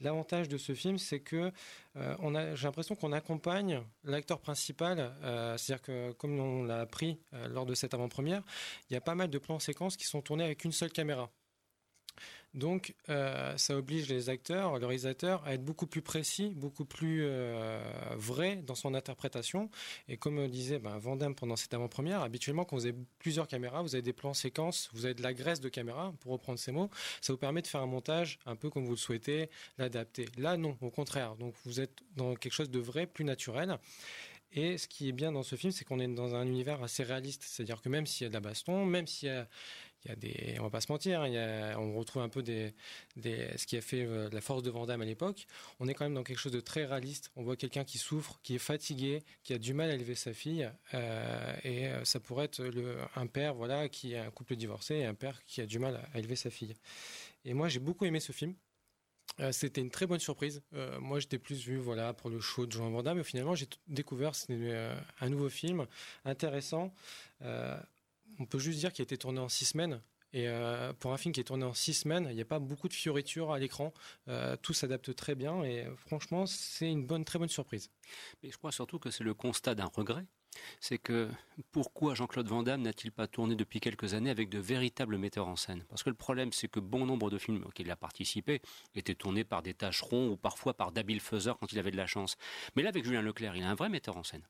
L'avantage de ce film, c'est que euh, j'ai l'impression qu'on accompagne l'acteur principal. Euh, c'est-à-dire que, comme on l'a appris euh, lors de cette avant-première, il y a pas mal de plans séquences qui sont tournés avec une seule caméra. Donc, euh, ça oblige les acteurs, le réalisateur, à être beaucoup plus précis, beaucoup plus euh, vrai dans son interprétation. Et comme disait ben, pendant cette avant-première, habituellement, quand vous avez plusieurs caméras, vous avez des plans séquences, vous avez de la graisse de caméra, pour reprendre ces mots, ça vous permet de faire un montage un peu comme vous le souhaitez, l'adapter. Là, non, au contraire. Donc, vous êtes dans quelque chose de vrai, plus naturel. Et ce qui est bien dans ce film, c'est qu'on est dans un univers assez réaliste. C'est-à-dire que même s'il y a de la baston, même s'il y a, il y a des, on va pas se mentir, hein, on retrouve un peu des, ce qui a fait euh, la force de Vandame à l'époque. On est quand même dans quelque chose de très réaliste. On voit quelqu'un qui souffre, qui est fatigué, qui a du mal à élever sa fille, euh, et euh, ça pourrait être un père, voilà, qui a un couple divorcé et un père qui a du mal à élever sa fille. Et moi, j'ai beaucoup aimé ce film. Euh, c'était une très bonne surprise. Euh, moi, j'étais plus vu voilà pour le show de Jean Van mais finalement, j'ai découvert euh, un nouveau film intéressant. Euh, on peut juste dire qu'il a été tourné en six semaines. Et euh, pour un film qui est tourné en six semaines, il n'y a pas beaucoup de fioritures à l'écran. Tout s'adapte très bien et franchement, c'est une bonne, très bonne surprise. Mais je crois surtout que c'est le constat d'un regret. C'est que pourquoi Jean-Claude Van Damme n'a-t-il pas tourné depuis quelques années avec de véritables metteurs en scène? Parce que le problème, c'est que bon nombre de films auxquels il a participé étaient tournés par des tâcherons ou parfois par d'habiles faiseurs quand il avait de la chance. Mais là, avec Julien Leclerc, il a un vrai metteur en scène.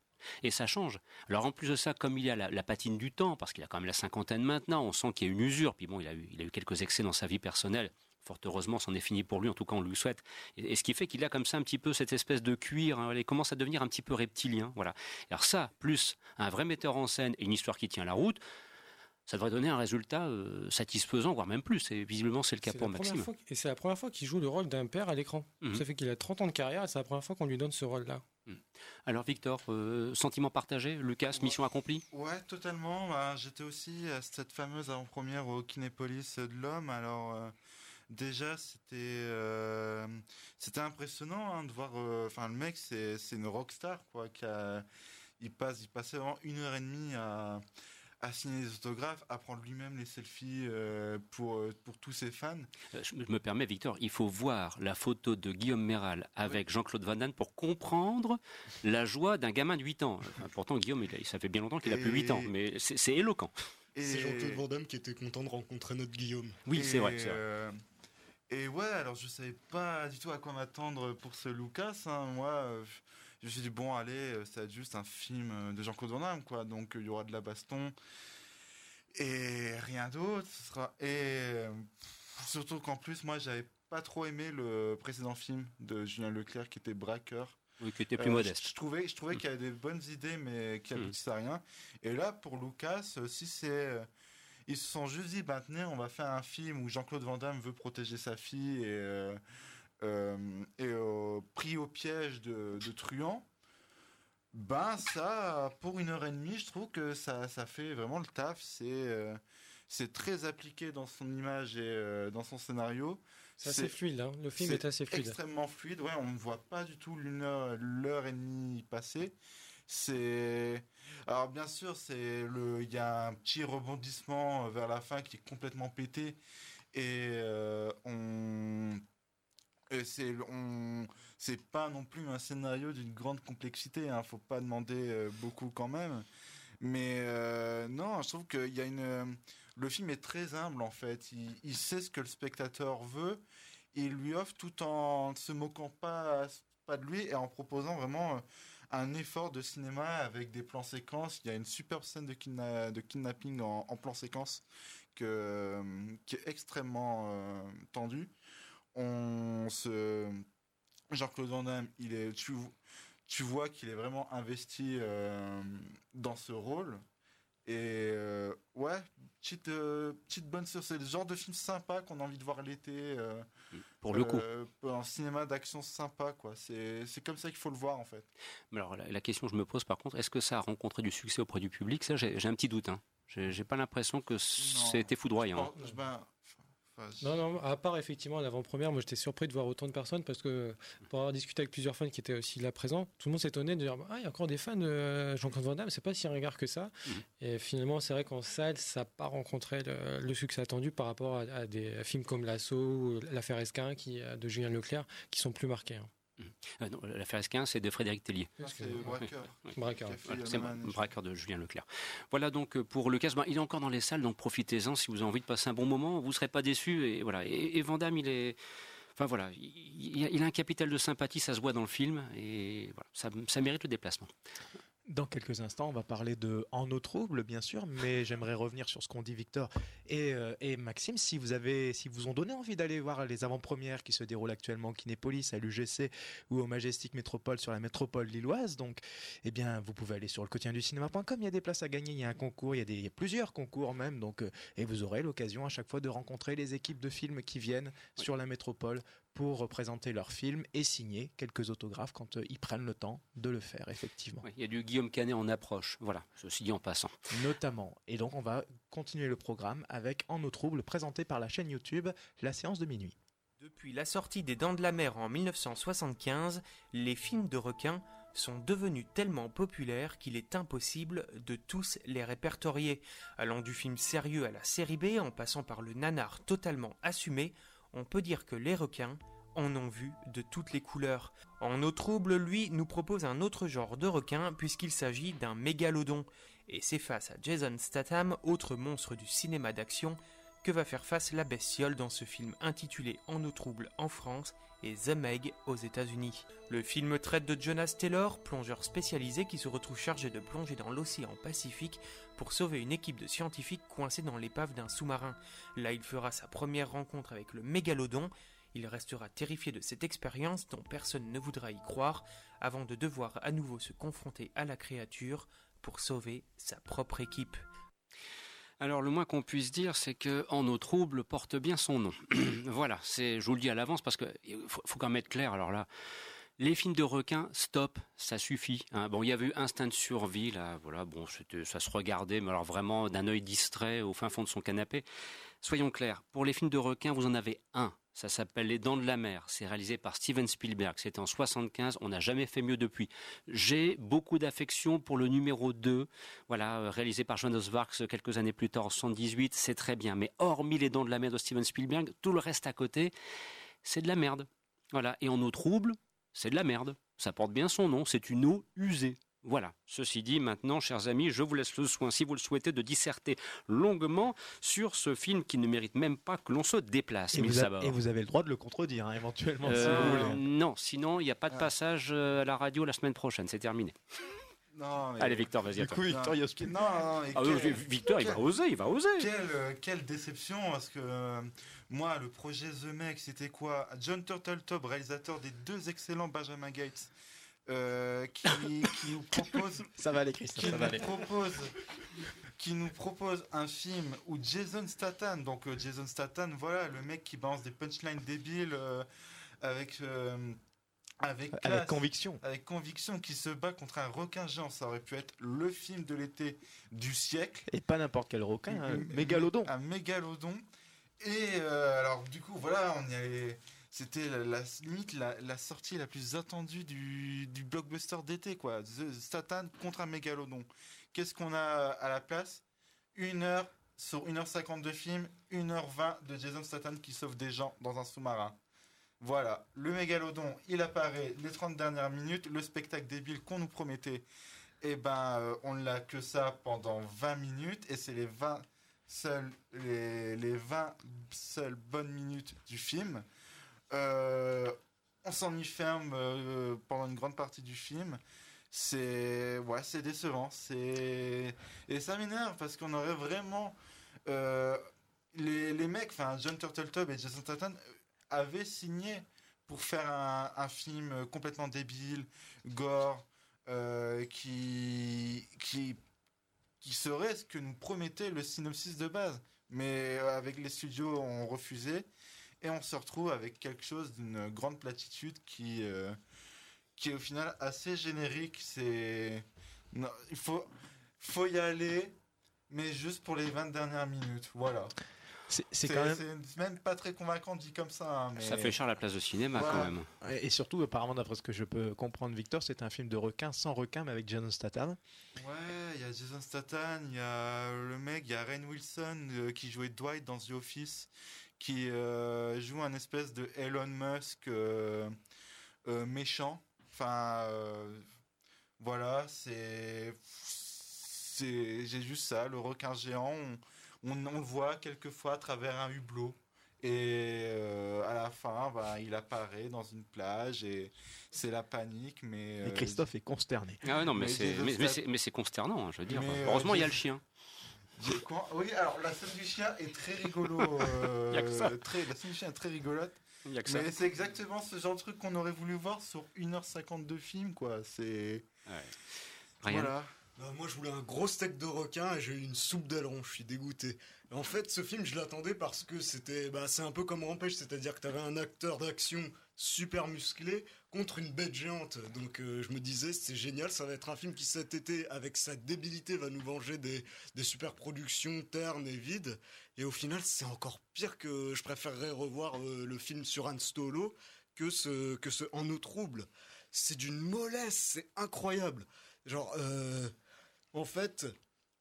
Et ça change. Alors en plus de ça, comme il y a la, patine du temps, parce qu'il a quand même la cinquantaine maintenant, on sent qu'il y a une usure. Puis bon, il il a eu quelques excès dans sa vie personnelle. Fort heureusement, c'en est fini pour lui, en tout cas on lui souhaite. Et, et ce qui fait qu'il a comme ça un petit peu cette espèce de cuir, hein, il commence à devenir un petit peu reptilien. Voilà. Alors ça, plus un vrai metteur en scène et une histoire qui tient la route, ça devrait donner un résultat euh, satisfaisant, voire même plus. Et visiblement, c'est le cas pour Maxime. fois- et c'est la première fois qu'il joue le rôle d'un père à l'écran. Mhm. Ça fait qu'il a 30 ans de carrière et c'est la première fois qu'on lui donne ce rôle-là. Alors Victor, euh, sentiment partagé, Lucas, mission accomplie? Ouais, totalement. Bah, J'étais aussi à cette fameuse avant-première au Kinépolis de l'homme. Alors, euh, déjà, c'était euh, c'était impressionnant hein, de voir. euh, Enfin, le mec, c'est c'est une rockstar, quoi. Qui a, il, passe, il passait vraiment une heure et demie à, à signer des autographes, à prendre lui-même les selfies euh, pour, euh, pour tous ses fans. Euh, Je me permets, Victor, il faut voir la photo de Guillaume Méral avec Jean-Claude Van Damme pour comprendre la joie d'un gamin de 8 ans. Enfin, pourtant, Guillaume, ça fait bien longtemps qu'il a plus 8 ans, mais c'est c'est éloquent. C'est Jean-Claude Van Damme qui était content de rencontrer notre Guillaume. Oui, c'est vrai, c'est vrai. Et ouais, alors je savais pas du tout à quoi m'attendre pour ce Lucas. hein. Moi, euh, je me suis dit, bon, allez, euh, ça va être juste un film euh, de Jean-Claude Van Damme, quoi. Donc il y aura de la baston et rien d'autre. Ce sera... Et euh, surtout qu'en plus, moi, j'avais pas trop aimé le précédent film de Julien Leclerc qui était Braqueur. Oui, qui était plus Euh, modeste. Je, je trouvais, je trouvais Mm. qu'il y avait des bonnes idées, mais qui Mm. aboutissaient à rien. Et là, pour Lucas, si c'est. Ils se sont juste dit, bah, tenez, on va faire un film où Jean-Claude Van Damme veut protéger sa fille et, euh, euh, et euh, pris au piège de, de truands. Ben, ça, pour une heure et demie, je trouve que ça, ça fait vraiment le taf. C'est euh, c'est très appliqué dans son image et euh, dans son scénario. C'est assez fluide, hein. Le film est assez fluide. Extrêmement fluide, ouais, on ne voit pas du tout l'heure et demie passer. C'est. Alors, bien sûr, c'est le... il y a un petit rebondissement vers la fin qui est complètement pété. Et euh, on. c'est on c'est pas non plus un scénario d'une grande complexité hein, faut pas demander euh, beaucoup quand même mais euh, non je trouve qu'il y a une euh, le film est très humble en fait il, sait ce que le spectateur veut il lui offre tout en se moquant pas pas de lui et en proposant vraiment euh, un effort de cinéma avec des plans séquences. Il y a une superbe scène de, kidna- de kidnapping en, en plan séquence que, qui est extrêmement euh, tendue. On se Jean-Claude Van Damme, il est tu, vois qu'il est vraiment investi euh, dans ce rôle. Et euh, ouais petite bonne sur c'est le genre de film sympa qu'on a envie de voir l'été euh, Pour le coup. euh, un cinéma d'action sympa quoi c'est comme ça qu'il faut le voir en fait Mais Alors la, la question que je me pose par contre, est-ce que ça a rencontré du succès auprès du public? Ça, j'ai un petit doute. Hein. J'ai pas l'impression que c'était foudroyant. Je- ben, Non, non, à part effectivement l'avant-première, moi j'étais surpris de voir autant de personnes parce que pour avoir discuté avec plusieurs fans qui étaient aussi là présents, tout le monde s'étonnait de dire Ah, il y a encore des fans de euh, Jean-Claude Van Damme, c'est pas si regard que ça. Mhm. Et finalement, c'est vrai qu'en salle, ça n'a pas rencontré le, le succès attendu par rapport à, à des films comme L'Assaut ou L'affaire Esquin qui, euh, de Julien Leclerc qui sont plus marqués. hein. Euh, non, L'affaire Esquin, c'est de Frédéric Tellier. Ah, c'est Braqueur. Braqueur. Voilà, c'est de Julien Leclerc. Voilà donc euh, pour Lucas. Ben, il est encore dans les salles, donc profitez-en si vous avez envie de passer un bon moment. Vous ne serez pas déçus. Et voilà. Et, et Van Damme, il est. Enfin voilà, il, il a- il a un capital de sympathie, ça se voit dans le film, et voilà, ça, ça mérite le déplacement. Dans quelques instants, on va parler de En eau trouble, bien sûr, mais j'aimerais revenir sur ce qu'ont dit Victor et, euh, et Maxime. Si vous avez, si vous ont donné envie d'aller voir les avant-premières qui se déroulent actuellement au Kinépolis, à l'UGC ou au Majestic Métropole sur la métropole lilloise, donc, eh bien, vous pouvez aller sur le quotidien du cinéma.com. Il y a des places à gagner, il y a un concours, il y a, des, il y a plusieurs concours même, donc, euh, et vous aurez l'occasion à chaque fois de rencontrer les équipes de films qui viennent sur la métropole pour représenter leurs films et signer quelques autographes quand euh, ils prennent le temps de le faire, effectivement. Oui, il y a du Guillaume Canet en approche, voilà, ceci dit en passant. Notamment. Et donc on va continuer le programme avec En eau trouble, présenté par la chaîne YouTube La séance de minuit. Depuis la sortie des Dents de la Mer en 1975, les films de requins sont devenus tellement populaires qu'il est impossible de tous les répertorier. Allant du film sérieux à la série B, en passant par le nanar totalement assumé, on peut dire que les requins en ont vu de toutes les couleurs. En eau trouble, lui, nous propose un autre genre de requin puisqu'il s'agit d'un mégalodon. Et c'est face à Jason Statham, autre monstre du cinéma d'action, que va faire face la bestiole dans ce film intitulé En eau trouble en France et The Meg aux États-Unis. Le film traite de Jonas Taylor, plongeur spécialisé qui se retrouve chargé de plonger dans l'océan Pacifique pour sauver une équipe de scientifiques coincés dans l'épave d'un sous-marin. Là, il fera sa première rencontre avec le mégalodon. Il restera terrifié de cette expérience dont personne ne voudra y croire avant de devoir à nouveau se confronter à la créature pour sauver sa propre équipe. Alors le moins qu'on puisse dire, c'est que En eau trouble porte bien son nom. voilà, c'est, je vous le dis à l'avance parce que faut, quand même être clair. Alors là, les films de requins, stop, ça suffit. hein. Bon, il y avait eu Instinct de survie, là, voilà, bon, ça se regardait, mais alors vraiment d'un œil distrait au fin fond de son canapé. Soyons clairs, pour les films de requins, vous en avez un. Ça s'appelle Les Dents de la Mer. C'est réalisé par Steven Spielberg. C'était en 75. On n'a jamais fait mieux depuis. J'ai beaucoup d'affection pour le numéro 2. Voilà, euh, réalisé par Jonas Varks quelques années plus tard en 78. C'est très bien. Mais hormis Les Dents de la Mer de Steven Spielberg, tout le reste à côté, c'est de la merde. Voilà. Et en eau trouble, c'est de la merde. Ça porte bien son nom. C'est une eau usée. Voilà. Ceci dit, maintenant, chers amis, je vous laisse le soin, si vous le souhaitez, de disserter longuement sur ce film qui ne mérite même pas que l'on se déplace. Et vous, a- sabords. et vous avez le droit de le contredire, hein, éventuellement, si Euh, vous voulez. non, sinon, il n'y a pas de passage euh, à la radio la semaine prochaine. C'est terminé. Non, mais- Allez, Victor, vas-y. Du coup, Victor, il a Non, Ah, quel- Victor, il va oser, il va oser. Quelle, euh, quelle déception, parce que euh, moi, le projet The Meg, c'était quoi? John Turteltaub, réalisateur des deux excellents Benjamin Gates, euh, qui, qui nous propose. Ça va aller, Christophe, qui ça va nous aller. propose qui nous propose un film où Jason Statham, donc euh, Jason Statham, voilà, le mec qui balance des punchlines débiles euh, avec avec, conviction. avec conviction, qui se bat contre un requin géant. Ça aurait pu être le film de l'été du siècle. Et pas n'importe quel requin, un M- mégalodon. Un mégalodon. Et alors, du coup, voilà, on y allait. C'était la, sortie la plus attendue du, blockbuster d'été, quoi. The Satan contre un mégalodon. Qu'est-ce qu'on a à la place? Une heure sur 1h50 de film, 1h20 de Jason Statham qui sauve des gens dans un sous-marin. Voilà, le mégalodon, il apparaît les 30 dernières minutes, le spectacle débile qu'on nous promettait, et ben euh, on l'a que ça pendant 20 minutes, et c'est les 20 seules, les, les 20 seules bonnes minutes du film. Euh, on s'en ferme euh, pendant une grande partie du film. C'est ouais, c'est décevant. C'est et ça m'énerve parce qu'on aurait vraiment euh, les, mecs, enfin John Turteltaub et Jason Statham avaient signé pour faire un, un film complètement débile, gore, qui qui qui serait ce que nous promettait le synopsis de base. Mais avec les studios, on refusait. Et on se retrouve avec quelque chose d'une grande platitude qui, euh, qui est au final assez générique. C'est. non, il faut, faut y aller, mais juste pour les 20 dernières minutes. Voilà. c'est quand même- même pas très convaincant dit comme ça. hein, mais... Ça fait cher la place de cinéma Voilà. quand même. Et et surtout, apparemment, d'après ce que je peux comprendre, Victor, c'est un film de requin sans requin, mais avec Jason Statham. Ouais, il y a Jason Statham, il y a le mec, il y a Rain Wilson euh, qui jouait Dwight dans The Office, qui euh, joue un espèce de Elon Musk euh, euh, méchant. Enfin, euh, voilà, c'est, c'est, j'ai juste ça, le requin géant. On, on, on le voit quelquefois à travers un hublot. Et euh, à la fin, bah, il apparaît dans une plage et c'est la panique. Mais Et Christophe est consterné. Ah ouais, non, mais Mais c'est Jason mais, mais Statham- c'est- mais c'est consternant, hein, je veux dire. Mais, Heureusement, il y a le chien. Oui, alors la scène du chien est très rigolo. euh, Y a que ça. très- la scène du chien est très rigolote. Y a que ça. Mais c'est exactement ce genre de truc qu'on aurait voulu voir sur 1h50 de film, quoi. C'est. Voilà. Bah, moi, je voulais un gros steak de requin et j'ai eu une soupe d'aileron. Je suis dégoûté. En fait, ce film, je l'attendais parce que c'était, bah, c'est un peu comme Rampage, c'est-à-dire que t'avais un acteur d'action super musclé contre une bête géante. Donc, euh, je me disais, c'est génial. Ça va être un film qui cet été, avec sa débilité, va nous venger des, super productions ternes et vides. Et au final, c'est encore pire que je préférerais revoir euh, le film sur Han Solo que ce, que ce En eau trouble. C'est d'une mollesse, c'est incroyable. Genre, euh, en fait,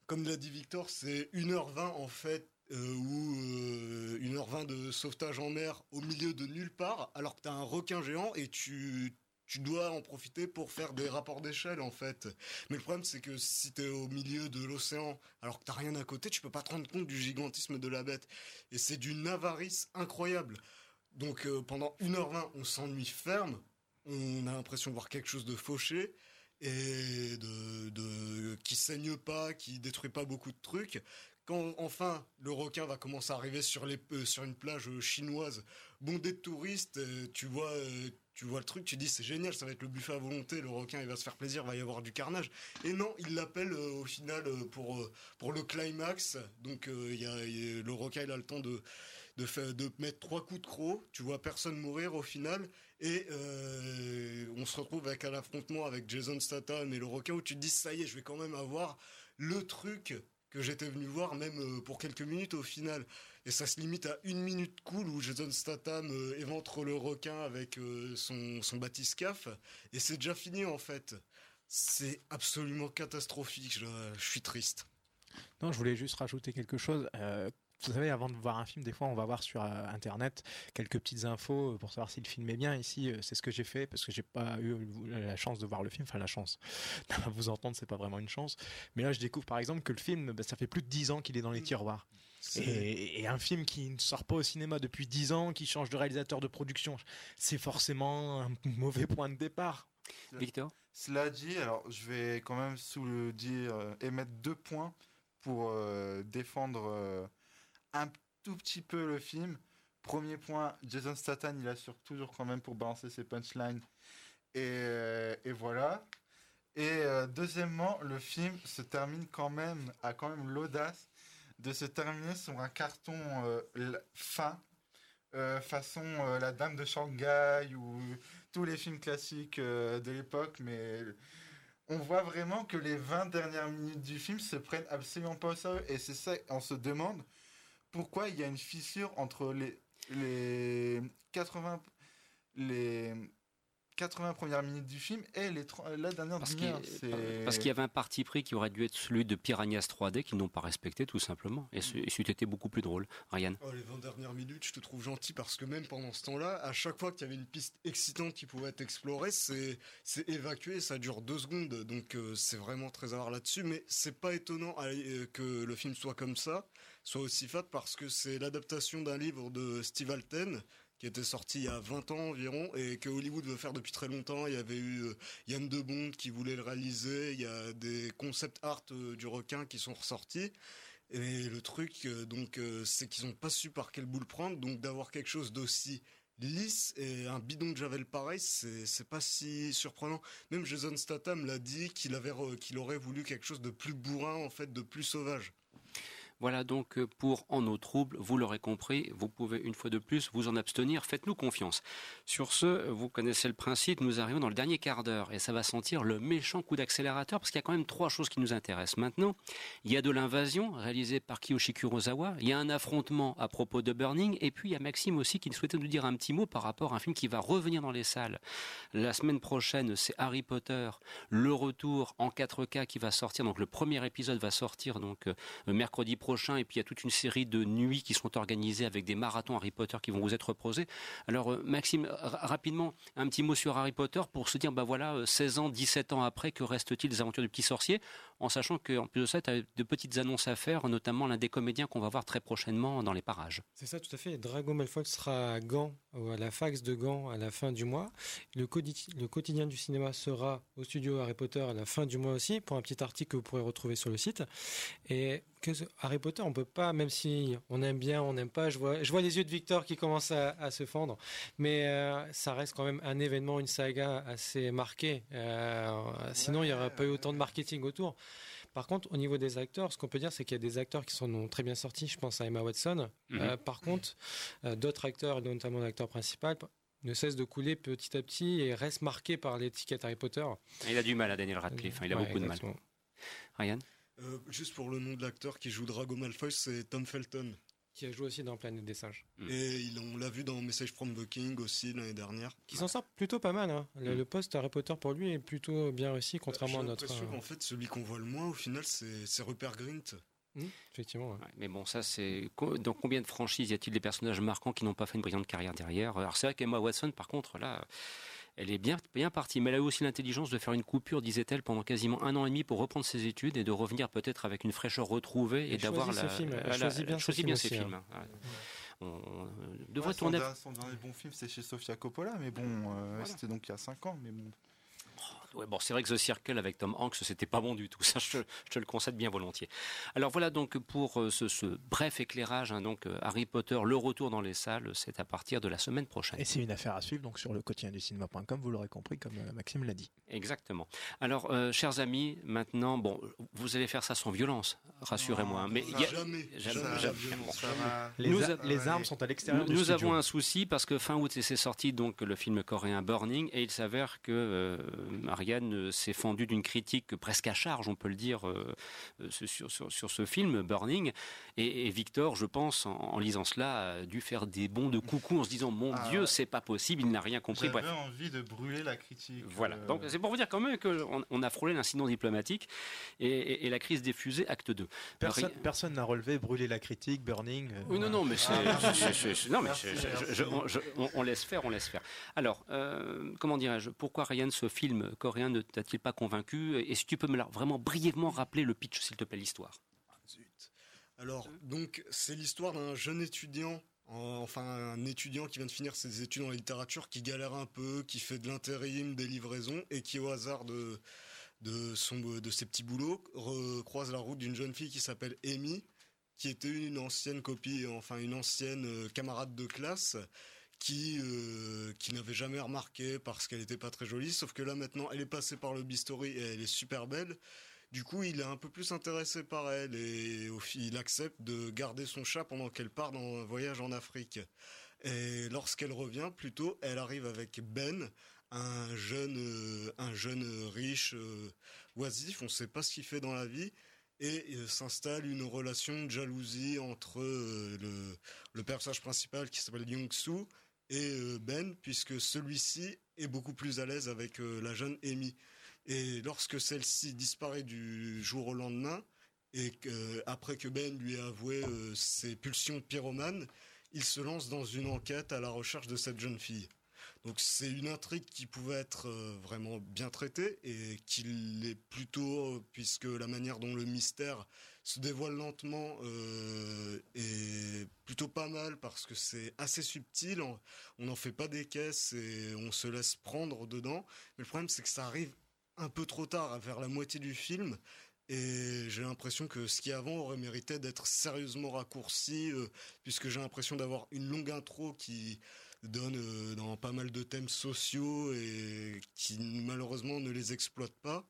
comme l'a dit Victor, c'est 1h20 en fait, euh, ou euh, 1h20 de sauvetage en mer au milieu de nulle part, alors que t'as un requin géant et tu, tu dois en profiter pour faire des rapports d'échelle en fait. Mais le problème c'est que si t'es au milieu de l'océan, alors que t'as rien à côté, tu peux pas te rendre compte du gigantisme de la bête. Et c'est d'une avarice incroyable. Donc euh, pendant 1h20, on s'ennuie ferme, on a l'impression de voir quelque chose de fauché et de, de qui saigne pas, qui détruit pas beaucoup de trucs. Quand enfin le requin va commencer à arriver sur les euh, sur une plage chinoise bondée de touristes, euh, tu vois euh, tu vois le truc, tu dis c'est génial, ça va être le buffet à volonté, le requin il va se faire plaisir, il va y avoir du carnage. Et non, il l'appelle au final pour pour le climax. Donc le requin il a le temps de de, faire, de mettre trois coups de croc, tu vois personne mourir au final, et euh, on se retrouve avec un affrontement avec Jason Statham et le requin où tu te dis ça y est, je vais quand même avoir le truc que j'étais venu voir même euh, pour quelques minutes au final. Et ça se limite à une minute cool où Jason Statham euh, éventre le requin avec son, son et c'est déjà fini en fait. C'est absolument catastrophique, je, suis triste. Non, je voulais juste rajouter quelque chose. Vous savez, avant de voir un film, des fois, on va voir sur euh, Internet quelques petites infos euh, pour savoir si le film est bien. Ici, euh, c'est ce que j'ai fait parce que j'ai pas eu la chance de voir le film. Enfin, la chance. Vous entendre, c'est pas vraiment une chance. Mais là, je découvre par exemple que le film, bah, ça fait plus de 10 ans qu'il est dans les tiroirs. C'est- Et, et un film qui ne sort pas au cinéma depuis 10 ans, qui change de réalisateur de production, c'est forcément un mauvais point de départ. Victor? Cela dit, alors je vais quand même sous le dire émettre deux points pour euh, défendre euh, un tout petit peu le film. Premier point, Jason Statham, il assure toujours quand même pour balancer ses punchlines. Et, euh, voilà. Et euh, deuxièmement, le film se termine quand même, a quand même l'audace de se terminer sur un carton euh, fin, euh, façon euh, La Dame de Shanghai ou tous les films classiques de l'époque, mais on voit vraiment que les 20 dernières minutes du film se prennent absolument pas au sérieux. Et c'est ça, on se demande pourquoi il y a une fissure entre les, les 80 les 80 premières minutes du film et les la dernière Parce demi-heure. qu'il C'est- parce qu'il y avait un parti pris qui aurait dû être celui de Piranhas 3D qu'ils n'ont pas respecté tout simplement. Et ce- et c'eût été beaucoup plus drôle. Ryan Oh, les 20 dernières minutes, je te trouve gentil parce que même pendant ce temps-là, à chaque fois qu'il y avait une piste excitante qui pouvait être explorée, c'est c'est évacué, ça dure deux secondes, donc euh, c'est vraiment très avare là-dessus. Mais c'est pas étonnant euh, que le film soit comme ça, soit aussi fat parce que c'est l'adaptation d'un livre de Steve Alten qui était sorti il y a 20 ans environ et que Hollywood veut faire depuis très longtemps. Il y avait eu euh, Yann de Bond qui voulait le réaliser, il y a des concept art euh, du requin qui sont ressortis. Et le truc, euh, donc, c'est qu'ils n'ont pas su par quel bout le prendre. Donc, d'avoir quelque chose d'aussi lisse et un bidon de javel pareil, c'est pas si surprenant. Même Jason Statham l'a dit qu'il avait qu'il aurait voulu quelque chose de plus bourrin, en fait, de plus sauvage. Voilà donc euh, pour En eau trouble, vous l'aurez compris, vous pouvez une fois de plus vous en abstenir, faites-nous confiance. Sur ce, vous connaissez le principe, nous arrivons dans le dernier quart d'heure et ça va sentir le méchant coup d'accélérateur parce qu'il y a quand même trois choses qui nous intéressent. Maintenant, il y a de l'invasion réalisée par Kiyoshi Kurosawa, il y a un affrontement à propos de Burning et puis il y a Maxime aussi qui souhaitait nous dire un petit mot par rapport à un film qui va revenir dans les salles. La semaine prochaine, c'est Harry Potter, le retour en 4K qui va sortir, donc le premier épisode va sortir donc euh, mercredi prochain, et puis il y a toute une série de nuits qui sont organisées avec des marathons Harry Potter qui vont vous être proposés. Alors, euh, Maxime, rapidement, un petit mot sur Harry Potter pour se dire, bah voilà, 16 ans, 17 ans après, que reste-t-il des aventures du petit sorcier? En sachant qu'en plus de ça, tu as de petites annonces à faire, notamment l'un des comédiens qu'on va voir très prochainement dans les parages. C'est ça, tout à fait. Drago Malfoy sera à Gand, à la fax de Gand, à la fin du mois. Le, quotidien du cinéma sera au studio Harry Potter à la fin du mois aussi, pour un petit article que vous pourrez retrouver sur le site. Et que Harry Potter, on peut pas, même si on aime bien, on n'aime pas, je vois, je vois les yeux de Victor qui commencent à, se fendre, mais euh, ça reste quand même un événement, une saga assez marquée. Euh, sinon, il n'y aurait pas eu autant de marketing autour. Par contre, au niveau des acteurs, ce qu'on peut dire, c'est qu'il y a des acteurs qui sont très bien sortis. Je pense à Emma Watson. Mhm. Euh, par contre, d'autres acteurs, notamment l'acteur principal, ne cessent de couler petit à petit et restent marqués par l'étiquette Harry Potter. Il a du mal à Daniel Radcliffe, hein, il a beaucoup de mal. Ryan? Euh, Juste pour le nom de l'acteur qui joue Drago Malfoy, c'est Tom Felton. Qui a joué aussi dans Planète des Singes. Mm. Et on l'a vu dans Message from the King aussi l'année dernière. Qui s'en sort plutôt pas mal. Hein. Le, mm. poste Harry Potter pour lui est plutôt bien réussi, contrairement à notre. L'impression qu'en fait, celui qu'on voit le moins, au final, c'est Rupert Grint. Mmh, effectivement. mais bon, ça, c'est. Dans combien de franchises y a-t-il des personnages marquants qui n'ont pas fait une brillante carrière derrière? Alors, c'est vrai qu'Emma Watson, par contre, là, elle est bien, bien partie. Mais elle a eu aussi l'intelligence de faire une coupure, disait-elle, pendant quasiment un an et demi pour reprendre ses études et de revenir peut-être avec une fraîcheur retrouvée et, d'avoir la. Elle choisit bien, choisit bien ses films. Hein. On devrait tourner. Son, dernier bon film, c'est chez Sofia Coppola, mais bon, euh, c'était donc il y a 5 ans, mais bon. Ouais, bon, c'est vrai que The Circle avec Tom Hanks, c'était pas bon du tout. Ça, je, te le concède bien volontiers. Alors voilà donc pour euh, ce, bref éclairage. Hein, donc euh, Harry Potter, le retour dans les salles, c'est à partir de la semaine prochaine. Et c'est une affaire à suivre donc sur le quotidien du cinéma.com, vous l'aurez compris, comme euh, Maxime l'a dit. Exactement. Alors, chers amis, maintenant, bon, vous allez faire ça sans violence, rassurez-moi. Hein, mais y a, jamais, Les, armes sont à l'extérieur. Nous, nous avons un souci parce que fin août, c'est sorti donc le film coréen Burning, et il s'avère que euh, s'est fendu d'une critique presque à charge, on peut le dire, euh, euh, sur, sur, ce film, Burning. Et, Victor, je pense, en, lisant cela, a dû faire des bons de coucou en se disant Mon ah Dieu, c'est pas possible, il n'a rien compris. J'avais envie de brûler la critique. Voilà. Donc c'est pour vous dire quand même qu'on on a frôlé l'incident diplomatique et, la crise des fusées, acte 2. Personne n'a relevé brûler la critique, Burning. Oui, non, non, mais c'est. non, mais on, laisse faire, on laisse faire. Alors, comment dirais-je? Pourquoi Ryan, ce film coréen, ne t'a-t-il pas convaincu Et si tu peux me vraiment brièvement rappeler le pitch, s'il te plaît, l'histoire. Alors, donc, c'est l'histoire d'un jeune étudiant enfin un étudiant qui vient de finir ses études en littérature, qui galère un peu, qui fait de l'intérim, des livraisons, et qui au hasard de, de, son, de ses petits boulots croise la route d'une jeune fille qui s'appelle Amy, qui était une ancienne copie, enfin une ancienne euh, camarade de classe, qui euh, qui n'avait jamais remarqué parce qu'elle n'était pas très jolie. Sauf que là maintenant, elle est passée par le bistouri et elle est super belle. Du coup, il est un peu plus intéressé par elle et il accepte de garder son chat pendant qu'elle part dans un voyage en Afrique. Et lorsqu'elle revient, plutôt, elle arrive avec Ben, un jeune, euh, un jeune riche euh, oisif. On ne sait pas ce qu'il fait dans la vie et s'installe une relation de jalousie entre le, le personnage principal qui s'appelle Young Soo et euh, Ben, puisque celui-ci est beaucoup plus à l'aise avec euh, la jeune Amy. Et lorsque celle-ci disparaît du jour au lendemain, et après que Ben lui ait avoué euh, ses pulsions pyromanes, il se lance dans une enquête à la recherche de cette jeune fille. Donc c'est une intrigue qui pouvait être vraiment bien traitée et qui l'est plutôt puisque la manière dont le mystère se dévoile lentement euh, et plutôt pas mal parce que c'est assez subtil. On n'en fait pas des caisses et on se laisse prendre dedans. Mais le problème, c'est que ça arrive un peu trop tard, vers la moitié du film. Et j'ai l'impression que ce qui avant aurait mérité d'être sérieusement raccourci, euh, puisque j'ai l'impression d'avoir une longue intro qui donne euh, dans pas mal de thèmes sociaux et qui malheureusement ne les exploite pas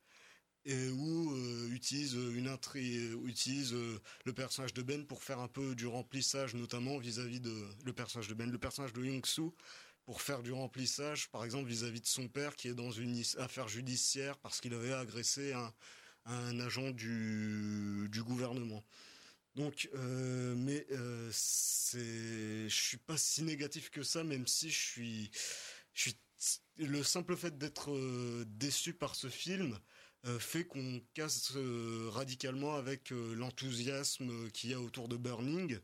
et où euh, utilise une intrigue, utilise euh, le personnage de Ben pour faire un peu du remplissage, notamment vis-à-vis de le personnage de Ben, le personnage de Young Soo pour faire du remplissage, par exemple vis-à-vis de son père qui est dans une affaire judiciaire parce qu'il avait agressé un, un agent du, du gouvernement. Donc, euh, mais euh, c'est, je suis pas si négatif que ça, même si je suis, je suis le simple fait d'être déçu par ce film euh, fait qu'on casse euh, radicalement avec euh, l'enthousiasme qu'il y a autour de Burning.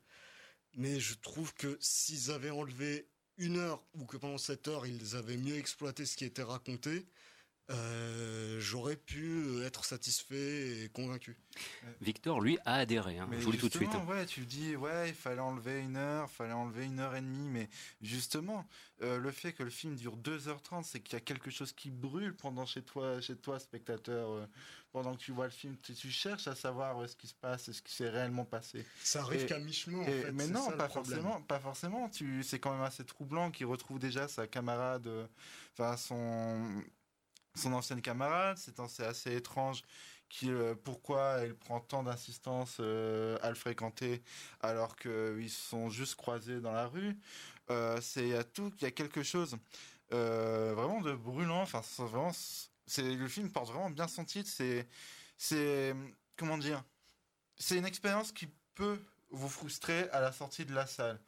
Mais je trouve que s'ils avaient enlevé une heure ou que pendant cette heure ils avaient mieux exploité ce qui était raconté, euh, j'aurais pu être satisfait et convaincu. Victor, lui, a adhéré. hein. Je vous le dis tout de suite. justement, Ouais, tu dis, ouais, il fallait enlever une heure, il fallait enlever une heure et demie, mais justement, euh, le fait que le film dure 2h30, c'est qu'il y a quelque chose qui brûle pendant chez toi, chez toi, spectateur. euh, pendant que tu vois le film, tu, tu cherches à savoir est-ce qui se passe, ce qui s'est réellement passé. Ça arrive qu'à mi-chemin, en et- fait, Mais non, ça pas forcément, pas forcément. Tu, c'est quand même assez troublant qu'il retrouve déjà sa camarade, euh, enfin son, son ancienne camarade. C'est assez étrange. Qui, euh, pourquoi elle prend tant d'insistance euh, à le fréquenter alors qu'ils se sont juste croisés dans la rue. Euh, c'est il y a tout, il y a quelque chose vraiment de brûlant. Enfin, vraiment, c'est le film porte vraiment bien son titre. C'est, c'est comment dire, c'est une expérience qui peut vous frustrer à la sortie de la salle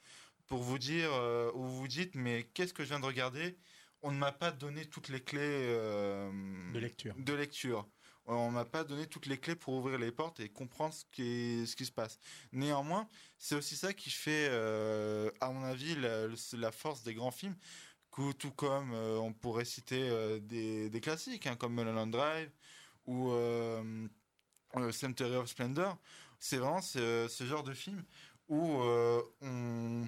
pour vous dire vous vous dites mais qu'est-ce que je viens de regarder? On ne m'a pas donné toutes les clés euh, De lecture. De lecture. On m'a pas donné toutes les clés pour ouvrir les portes et comprendre ce qui, est- ce qui se passe. Néanmoins, c'est aussi ça qui fait, euh, à mon avis, la, la force des grands films. Tout comme euh, on pourrait citer des, des classiques, hein, comme Mulholland Drive ou euh, Cemetery of Splendor. C'est vraiment ce, ce genre de film où on,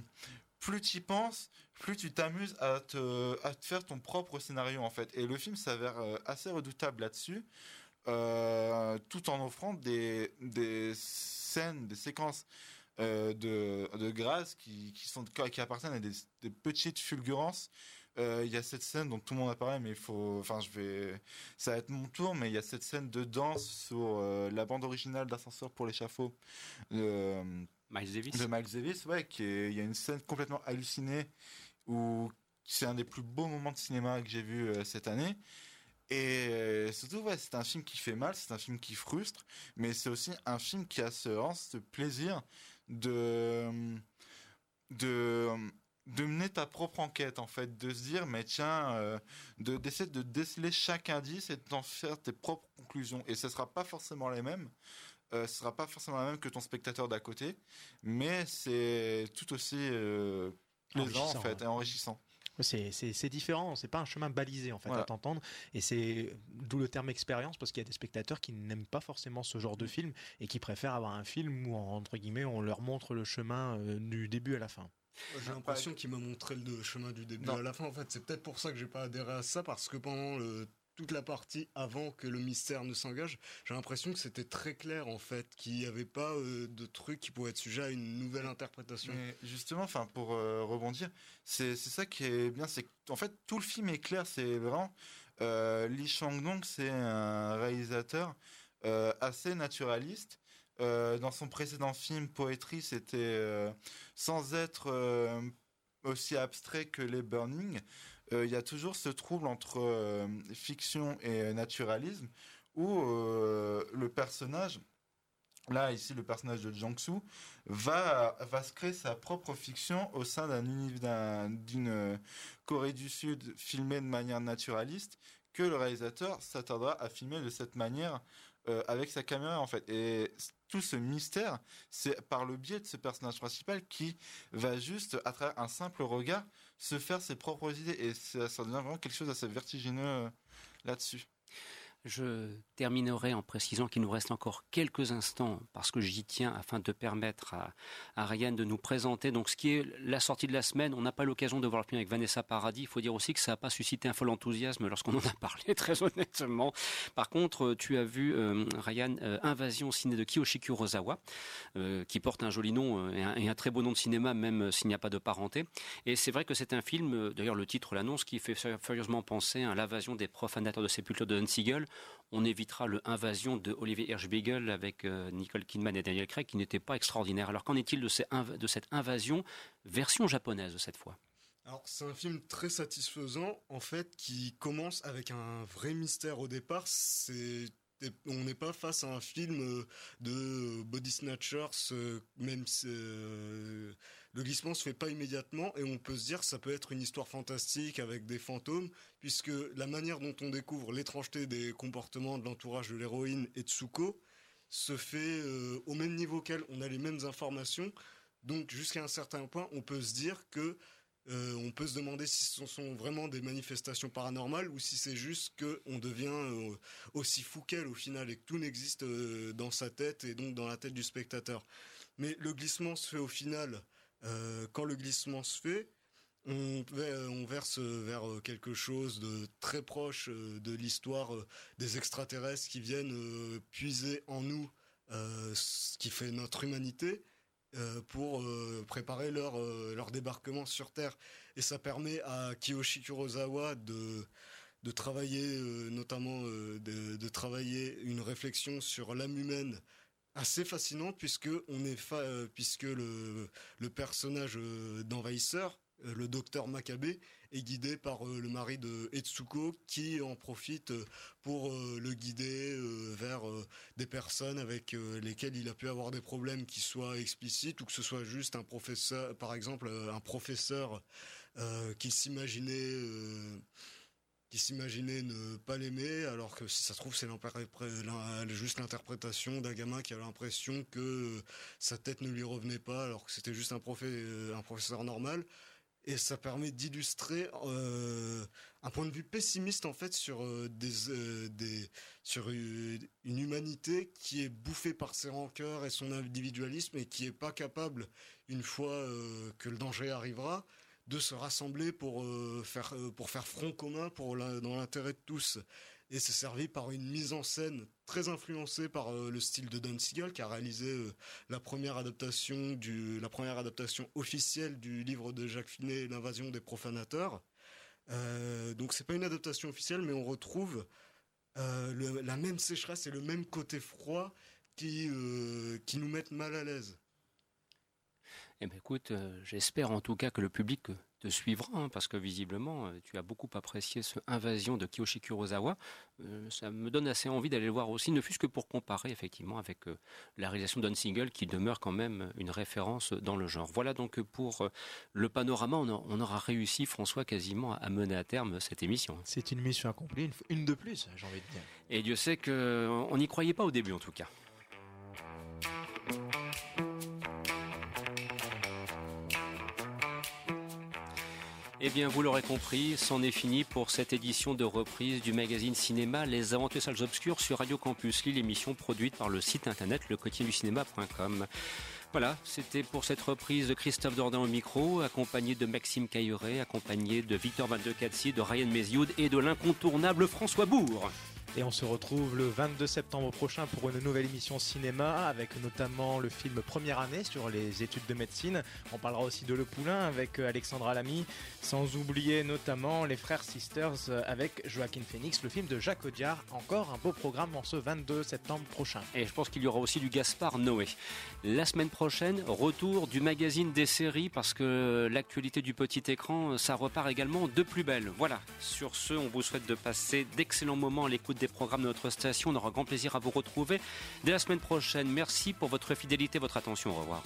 plus tu y penses, plus tu t'amuses à te, faire ton propre scénario en fait. Et le film s'avère euh, assez redoutable là-dessus, euh, tout en offrant des, scènes, des séquences euh, de, grâce qui, sont, qui appartiennent à des, petites fulgurances. Il y a cette scène dont tout le monde a parlé, mais il faut, enfin, je vais, ça va être mon tour, mais il y a cette scène de danse sur la bande originale d'Ascenseur pour l'échafaud. Miles Davis. De Miles Davis, ouais, qui il y a une scène complètement hallucinée où c'est un des plus beaux moments de cinéma que j'ai vu euh, cette année. Et euh, surtout, ouais, c'est un film qui fait mal, c'est un film qui frustre, mais c'est aussi un film qui a ce plaisir de, de, de mener ta propre enquête, en fait, de se dire, mais tiens, euh, de, d'essayer de déceler chaque indice et d'en faire tes propres conclusions. Et ce sera pas forcément les mêmes. Euh, sera pas forcément la même que ton spectateur d'à côté, mais c'est tout aussi euh, plaisant en fait, hein. et enrichissant. C'est, différent, c'est pas un chemin balisé en fait Voilà. à t'entendre, et c'est d'où le terme expérience parce qu'il y a des spectateurs qui n'aiment pas forcément ce genre de film et qui préfèrent avoir un film où entre guillemets on leur montre le chemin euh, du début à la fin. J'ai l'impression qu'il m'a montré le chemin du début Non. à la fin. En fait, c'est peut-être pour ça que j'ai pas adhéré à ça parce que pendant le- toute la partie avant que le mystère ne s'engage, j'ai l'impression que c'était très clair en fait, qu'il n'y avait pas euh, de trucs qui pouvaient être sujets à une nouvelle interprétation. Justement, enfin pour euh, rebondir, c'est ça qui est bien, c'est en fait tout le film est clair, c'est vraiment euh, Lee Chang-dong, c'est un réalisateur euh, assez naturaliste. Dans son précédent film Poetry, c'était sans être aussi abstrait que les Burning. Euh, Il y a toujours ce trouble entre euh, fiction et naturalisme où euh, le personnage Là, ici, le personnage de Jiangsu va, va se créer sa propre fiction au sein d'un d'une euh, Corée du Sud filmée de manière naturaliste que le réalisateur s'attardera à filmer de cette manière euh, avec sa caméra, en fait. Et tout ce mystère, c'est par le biais de ce personnage principal qui va juste, à travers un simple regard, se faire ses propres idées. Et ça, ça devient vraiment quelque chose d'assez vertigineux euh, là-dessus. Je terminerai en précisant qu'il nous reste encore quelques instants parce que j'y tiens afin de permettre à, Ryan de nous présenter donc ce qui est la sortie de la semaine. On n'a pas l'occasion de voir le film avec Vanessa Paradis. Il faut dire aussi que ça n'a pas suscité un fol enthousiasme lorsqu'on en a parlé très honnêtement. Par contre, tu as vu euh, Ryan euh, Invasion ciné de Kiyoshi Kurosawa euh, qui porte un joli nom euh, et, un, très beau nom de cinéma même euh, s'il n'y a pas de parenté. Et c'est vrai que c'est un film, euh, d'ailleurs le titre l'annonce, qui fait furieusement penser à l'invasion des profanateurs de sépulture de Don Siegel. On évitera le Invasion de Olivier Hirschbiegel avec euh, Nicole Kidman et Daniel Craig qui n'était pas extraordinaire. Alors qu'en est-il de, cette invasion version japonaise cette fois? Alors, c'est un film très satisfaisant, en fait, qui commence avec un vrai mystère au départ. On n'est pas face à un film euh, de body snatchers, euh, même euh, le glissement se fait pas immédiatement et on peut se dire que ça peut être une histoire fantastique avec des fantômes, puisque la manière dont on découvre l'étrangeté des comportements de l'entourage de l'héroïne et de Tsuko se fait euh, au même niveau qu'elle. On a les mêmes informations, donc jusqu'à un certain point, on peut se dire que euh, on peut se demander si ce sont vraiment des manifestations paranormales ou si c'est juste qu'on devient euh, aussi fou qu'elle au final et que tout n'existe dans sa tête et donc dans la tête du spectateur. Mais le glissement se fait au final euh, quand le glissement se fait, on, verse vers quelque chose de très proche euh, de l'histoire euh, des extraterrestres qui viennent puiser en nous ce qui fait notre humanité pour préparer leur, débarquement sur Terre. Et ça permet à Kiyoshi Kurosawa de, travailler, notamment de, travailler une réflexion sur l'âme humaine assez fascinant puisque on est euh, puisque le, le personnage euh, d'envahisseur euh, le docteur Makabe est guidé par le mari de Etsuko qui en profite pour le guider vers des personnes avec lesquelles il a pu avoir des problèmes qui soient explicites ou que ce soit juste un professeur par exemple un professeur qu'il s'imaginait qui s'imaginait ne pas l'aimer, alors que si ça se trouve, c'est juste l'interprétation d'un gamin qui a l'impression que sa tête ne lui revenait pas, alors que c'était juste un, un professeur normal. Et ça permet d'illustrer euh, un point de vue pessimiste en fait sur euh, euh, une humanité qui est bouffée par ses rancœurs et son individualisme et qui est pas capable une fois que le danger arrivera de se rassembler pour euh, faire euh, pour faire front commun pour dans l'intérêt de tous. Et c'est servi par une mise en scène très influencée par euh, le style de Don Siegel, qui a réalisé la première adaptation du la première adaptation officielle du livre de Jacques Finet, l'invasion des profanateurs. donc c'est pas une adaptation officielle, mais on retrouve la même sécheresse et le même côté froid qui qui nous mettent mal à l'aise. Eh ben écoute, euh, j'espère en tout cas que le public te suivra, hein, parce que visiblement, euh, tu as beaucoup apprécié ce Invasion de Kiyoshi Kurosawa. Euh, ça me donne assez envie d'aller le voir aussi, ne fût-ce que pour comparer effectivement avec la réalisation d'un single qui demeure quand même une référence dans le genre. Voilà donc pour le panorama, on, aura réussi, François, quasiment à mener à terme cette émission. C'est une mission accomplie, une, une de plus, j'ai envie de dire. Et Dieu sait qu'on n'y croyait pas au début en tout cas. Eh bien, vous l'aurez compris, c'en est fini pour cette édition de reprise du magazine cinéma Les Aventures Salles Obscures sur Radio Campus Lille, émission produite par le site internet cinéma.com. Voilà, c'était pour cette reprise de Christophe Dordain au micro, accompagné de Maxime Cailleret, accompagné de Victor Van de de Ryan Mézioud et de l'incontournable François Bourg. Et on se retrouve le 22 septembre prochain pour une nouvelle émission cinéma avec notamment le film Première année sur les études de médecine. On parlera aussi de Le Poulain avec Alexandra Lamy, sans oublier notamment Les Frères Sisters avec Joaquin Phoenix, le film de Jacques Audiard. Encore un beau programme en ce 22 septembre prochain. Et je pense qu'il y aura aussi du Gaspard Noé. La semaine prochaine, retour du magazine des séries parce que l'actualité du petit écran, ça repart également de plus belle. Voilà, sur ce, on vous souhaite de passer d'excellents moments à l'écoute des programmes de notre station. On aura grand plaisir à vous retrouver dès la semaine prochaine. Merci pour votre fidélité, votre attention. Au revoir.